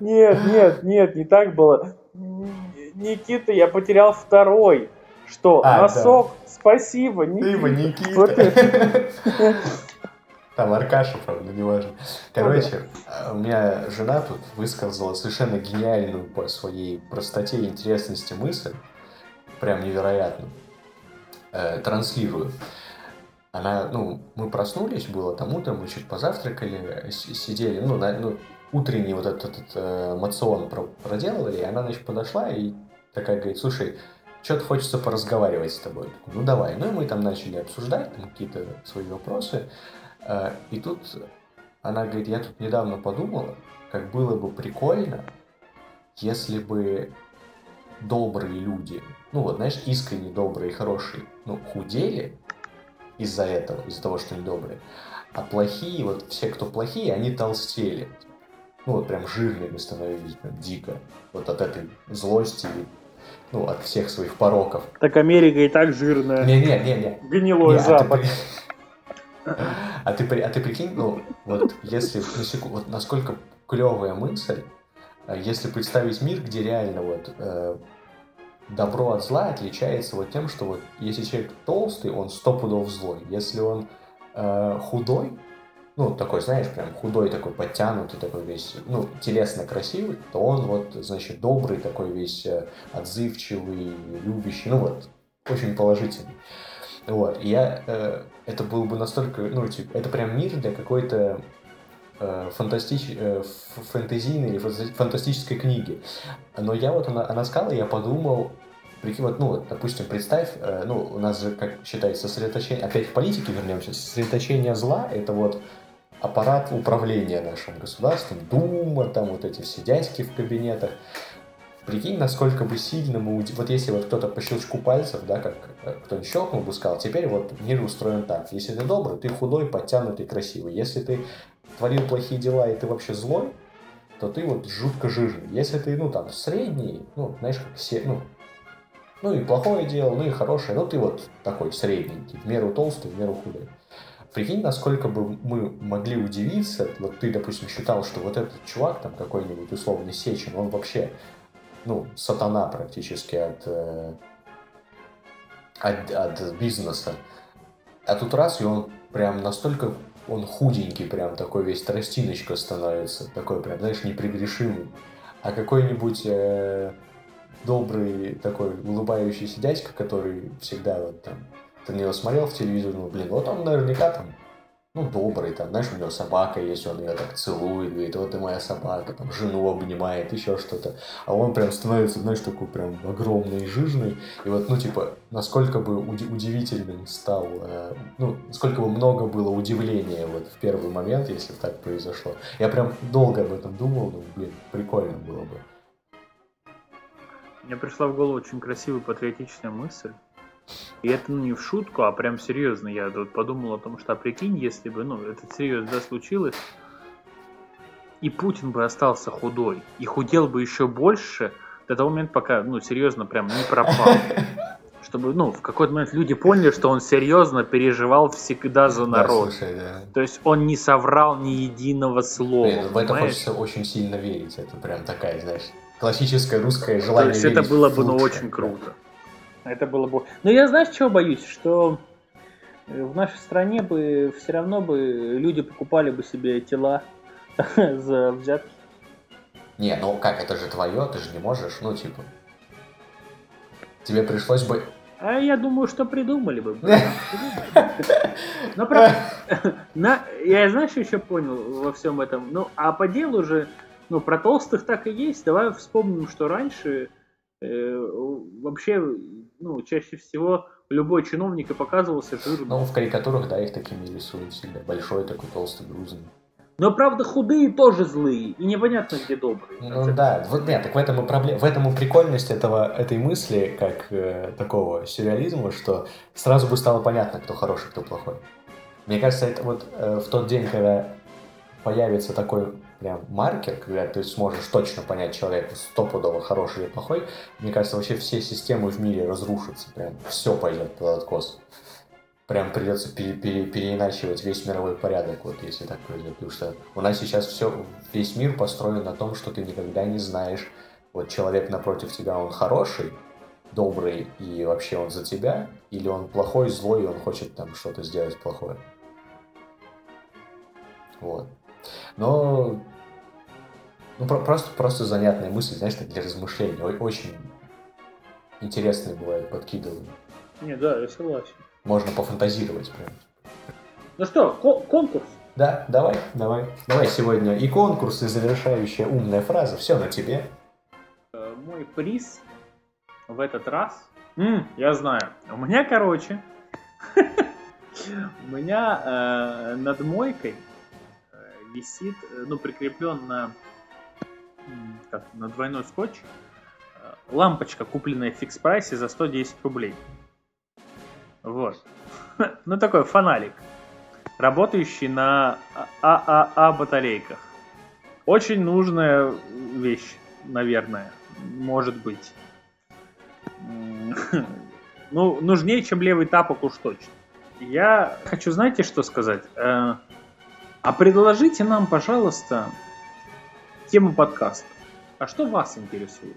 Нет, нет, нет, не так было. Никита, я потерял второй. Что? А, Носок? Спасибо, Ты его, Никита. Вот Никита. Там Аркаша, правда, неважно. Короче, э, у меня жена тут высказала совершенно гениальную по своей простоте и интересности мысль. Прям невероятно. Э, транслирую. Она, ну, мы проснулись, было там утром, мы чуть позавтракали, сидели, ну, на- ну, утренний вот этот, этот э, мацион про- проделали, и она, значит, подошла и такая говорит, слушай, что-то хочется поразговаривать с тобой. Ну, давай. Ну, и мы там начали обсуждать какие-то свои вопросы. Э, И тут она говорит, я тут недавно подумала, как было бы прикольно, если бы добрые люди, ну вот, знаешь, искренне добрые, хорошие, ну, худели из-за этого, из-за того, что они добрые, а плохие, вот все, кто плохие, они толстели. ну вот прям жирными становились, прям дико. Вот от этой злости, ну, от всех своих пороков. Так Америка и так жирная. Не-не-не-не. Гнилой Не, а Запад. ты при- А ты, при- а ты прикинь, ну, вот если, на секу- вот насколько клевая мысль, э, если представить мир, где реально вот э, добро от зла отличается вот тем, что вот если человек толстый, он сто пудов злой. Если он э, худой, ну, такой, знаешь, прям худой, такой подтянутый, такой весь, ну, телесно красивый, то он вот, значит, добрый, такой весь э, отзывчивый, любящий, ну вот, очень положительный. Вот, и я, э, это был бы настолько, ну, типа, это прям мир для какой-то э, фантастич, э, фэнтезийной или фанта- фантастической книги. Но я вот, она, она сказала, я подумал, прикинь, вот, ну, вот, допустим, представь, э, ну, у нас же, как считается, сосредоточение, опять к политике вернемся, сосредоточение зла, это вот аппарат управления нашим государством, Дума, там вот эти все дядьки в кабинетах. Прикинь, насколько бы сильно мы... уди- Вот если вот кто-то по щелчку пальцев, да, как э, кто-нибудь щелкнул бы, сказал, теперь вот мир устроен так. Если ты добрый, ты худой, подтянутый, красивый. Если ты творил плохие дела и ты вообще злой, то ты вот жутко жирный. Если ты, ну, там, средний, ну, знаешь, как все, ну, ну и плохое делал, ну и хорошее, ну ты вот такой средненький, в меру толстый, в меру худой. Прикинь, насколько бы мы могли удивиться, вот ты, допустим, считал, что вот этот чувак, там какой-нибудь условный Сечин, он вообще, ну, сатана практически от, э, от, от бизнеса. А тут раз, и он прям настолько, он худенький, прям такой весь тростиночка становится, такой прям, знаешь, непрегрешимый. А какой-нибудь э, добрый такой улыбающийся дядька, который всегда вот там, ты на него смотрел в телевизоре, ну, блин, вот он наверняка там, ну, добрый, там, знаешь, у него собака есть, он ее так целует, говорит, вот и моя собака, там, жену обнимает, еще что-то. А он прям становится, знаешь, такой прям огромный жирный. И вот, ну, типа, насколько бы уди- удивительным стал, э, ну, сколько бы много было удивления вот в первый момент, если бы так произошло. Я прям долго об этом думал, ну, блин, прикольно было бы. Мне пришла в голову очень красивая патриотичная мысль. И это ну, не в шутку, а прям серьезно. Я вот подумал о том, что а прикинь, если бы, ну, это серьезно да, случилось, и Путин бы остался худой, и худел бы еще больше до того момента, пока, ну, серьезно, прям не пропал. Чтобы, ну, в какой-то момент люди поняли, что он серьезно переживал всегда за народ. Да, слушай, да. То есть он не соврал ни единого слова. Блин, в это хочется очень сильно верить. Это прям такая, знаешь, классическое русское То желание есть это было бы ну, очень круто. Это было бы. Но я знаешь, чего боюсь? Что э, в нашей стране бы все равно бы люди покупали бы себе тела за взятки. Не, ну как, это же твое, ты же не можешь, ну типа. Тебе пришлось бы... А я думаю, что придумали бы. Но правда, я знаешь, еще понял во всем этом? Ну, а по делу же, ну, про толстых так и есть. Давай вспомним, что раньше э, вообще, ну, чаще всего любой чиновник и показывался жирным. Ну, в карикатурах, да, их такими рисуют всегда. Большой такой, толстый, грузный. Но правда худые тоже злые, и непонятно, где добрые. Ну да, вот нет, так в этом и проблема, в этом и прикольность этого, этой мысли, как э, такого сюрреализма, что сразу бы стало понятно, кто хороший, кто плохой. Мне кажется, это вот э, в тот день, когда появится такой прям маркер, когда ты сможешь точно понять человека стопудово хороший или плохой, мне кажется, вообще все системы в мире разрушатся, прям все пойдет под откос. Прям придется пере- пере- переиначивать весь мировой порядок, вот если так произойдет. Потому что у нас сейчас все, весь мир построен на том, что ты никогда не знаешь, вот человек напротив тебя, он хороший, добрый и вообще он за тебя, или он плохой, злой, и он хочет там что-то сделать плохое. Вот. Но ну, про- просто, просто занятная мысль, знаешь, для размышлений. Очень интересные бывают подкидывания. Не, да, я согласен. Можно пофантазировать прям. Ну что, ко- конкурс? Да, давай, давай. Давай сегодня и конкурс, и завершающая умная фраза. Все на тебе. Э, Мой приз в этот раз... М, я знаю. У меня, короче, у меня э, над мойкой э, висит, ну, прикреплен на, как, на двойной скотч э, лампочка, купленная в фикс-прайсе за 110 рублей. Вот. Ну, такой фонарик, работающий на ААА батарейках. Очень нужная вещь, наверное. Может быть. Ну, нужнее, чем левый тапок уж точно. Я хочу, знаете, что сказать? Э, а предложите нам, пожалуйста, тему подкаста. А что вас интересует?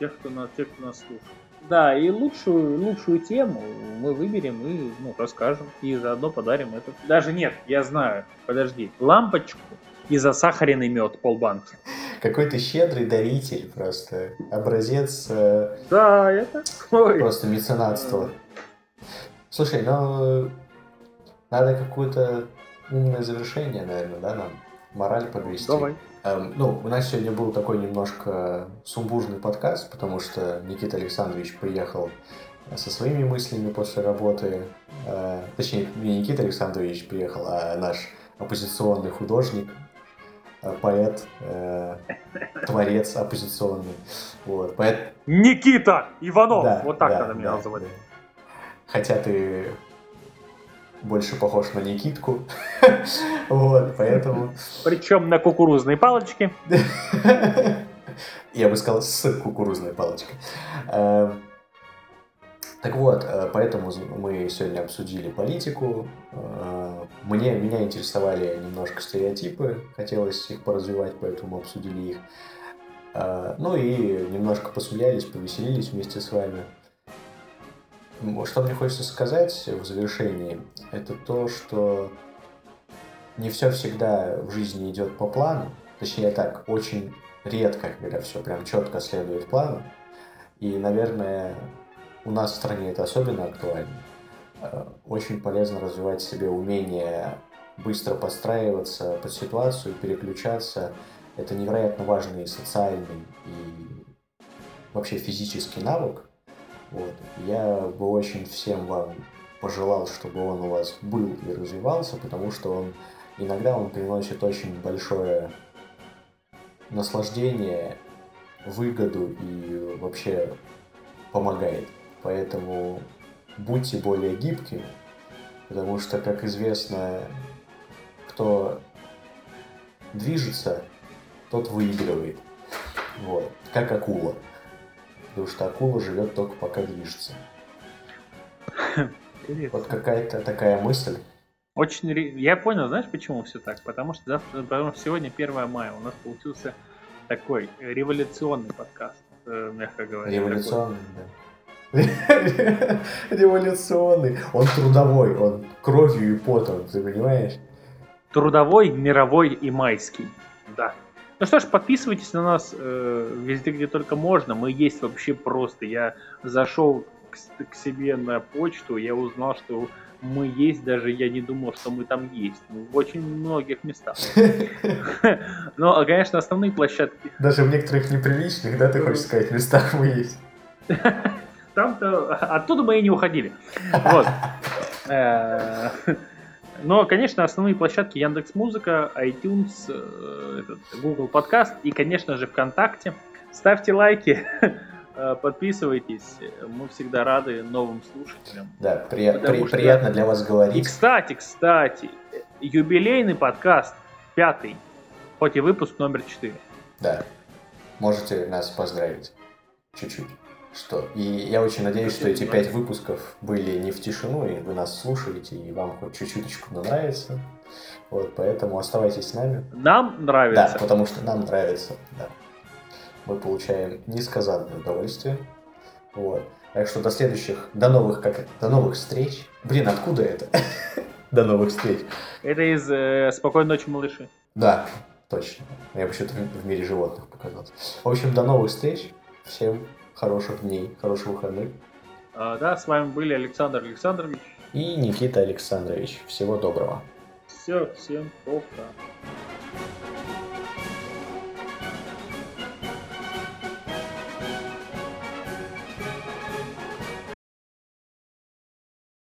Тех, кто, на, тех, кто нас слушает. Да, и лучшую, лучшую тему мы выберем и ну, расскажем. И заодно подарим это. Даже нет, я знаю. Подожди. Лампочку и засахаренный мед полбанки. Какой ты щедрый даритель просто. Образец... Э, да, это... Ой. Просто меценатство. Слушай, ну... Надо какое-то умное завершение, наверное, да, нам? Мораль подвести. Давай. Эм, ну, у нас сегодня был такой немножко сумбурный подкаст, потому что Никита Александрович приехал со своими мыслями после работы. Э, точнее, не Никита Александрович приехал, а наш оппозиционный художник Э, поэт, э, творец оппозиционный. Вот, поэт... Никита Иванов! Да, вот так да, надо меня да, называть. Да. Хотя ты больше похож на Никитку. вот, поэтому... Причем на кукурузной палочке. Я бы сказал, с кукурузной палочкой. Эм, так вот, э, поэтому мы сегодня обсудили политику. Э, мне, меня интересовали немножко стереотипы, хотелось их поразвивать, поэтому обсудили их. Э, ну и немножко посмеялись, повеселились вместе с вами. Что мне хочется сказать в завершении, это то, что не все всегда в жизни идет по плану. Точнее так, очень редко, когда все прям четко следует плану. И, наверное, у нас в стране это особенно актуально. Э, очень полезно развивать в себе умение быстро подстраиваться под ситуацию, переключаться. Это невероятно важный социальный и вообще физический навык. Вот. Я бы очень всем вам пожелал, чтобы он у вас был и развивался, потому что он иногда он приносит очень большое наслаждение, выгоду и вообще помогает. Поэтому будьте более гибкими, потому что, как известно, кто движется, тот выигрывает. Вот. Как акула. Потому что акула живет только пока движется. Интересно. Вот какая-то такая мысль. Очень я понял, знаешь, почему все так? Потому что завтра, потому что сегодня 1 мая у нас получился такой революционный подкаст, э, мягко говоря. Революционный, такой. да. Революционный. Он трудовой, он кровью и потом, ты понимаешь? Трудовой, мировой и майский. Да. Ну что ж, подписывайтесь на нас э, везде, где только можно. Мы есть вообще просто. Я зашел к, к себе на почту, я узнал, что мы есть, даже я не думал, что мы там есть. Ну, в очень многих местах. Но, а, конечно, основные площадки. Даже в некоторых неприличных, да, ты хочешь сказать, местах мы есть. там-то оттуда мы и не уходили. Вот. Но, конечно, основные площадки Яндекс Музыка, iTunes, э, Google Подкаст и, конечно же, ВКонтакте. Ставьте лайки, э, подписывайтесь. Мы всегда рады новым слушателям. Да, при, при, что... приятно для вас говорить. И, кстати, кстати, юбилейный подкаст, пятый, хоть и выпуск номер четыре. Да, можете нас поздравить чуть-чуть что. И я очень надеюсь, что эти пять выпусков были не в тишину, и вы нас слушаете, и вам хоть чуть-чуточку нравится. Вот, поэтому оставайтесь с нами. Нам нравится. Да, потому что нам нравится, да. Мы получаем несказанное удовольствие. Вот. Так что до следующих, до новых, как это, до новых встреч. Блин, откуда это? До новых встреч. Это из э, «Спокойной ночи, малыши». Да, точно. Я почему-то в мире животных показался. В общем, до новых встреч. Всем хороших дней, хороших выходных. А, да, с вами были Александр Александрович. И Никита Александрович. Всего доброго. Все, всем пока.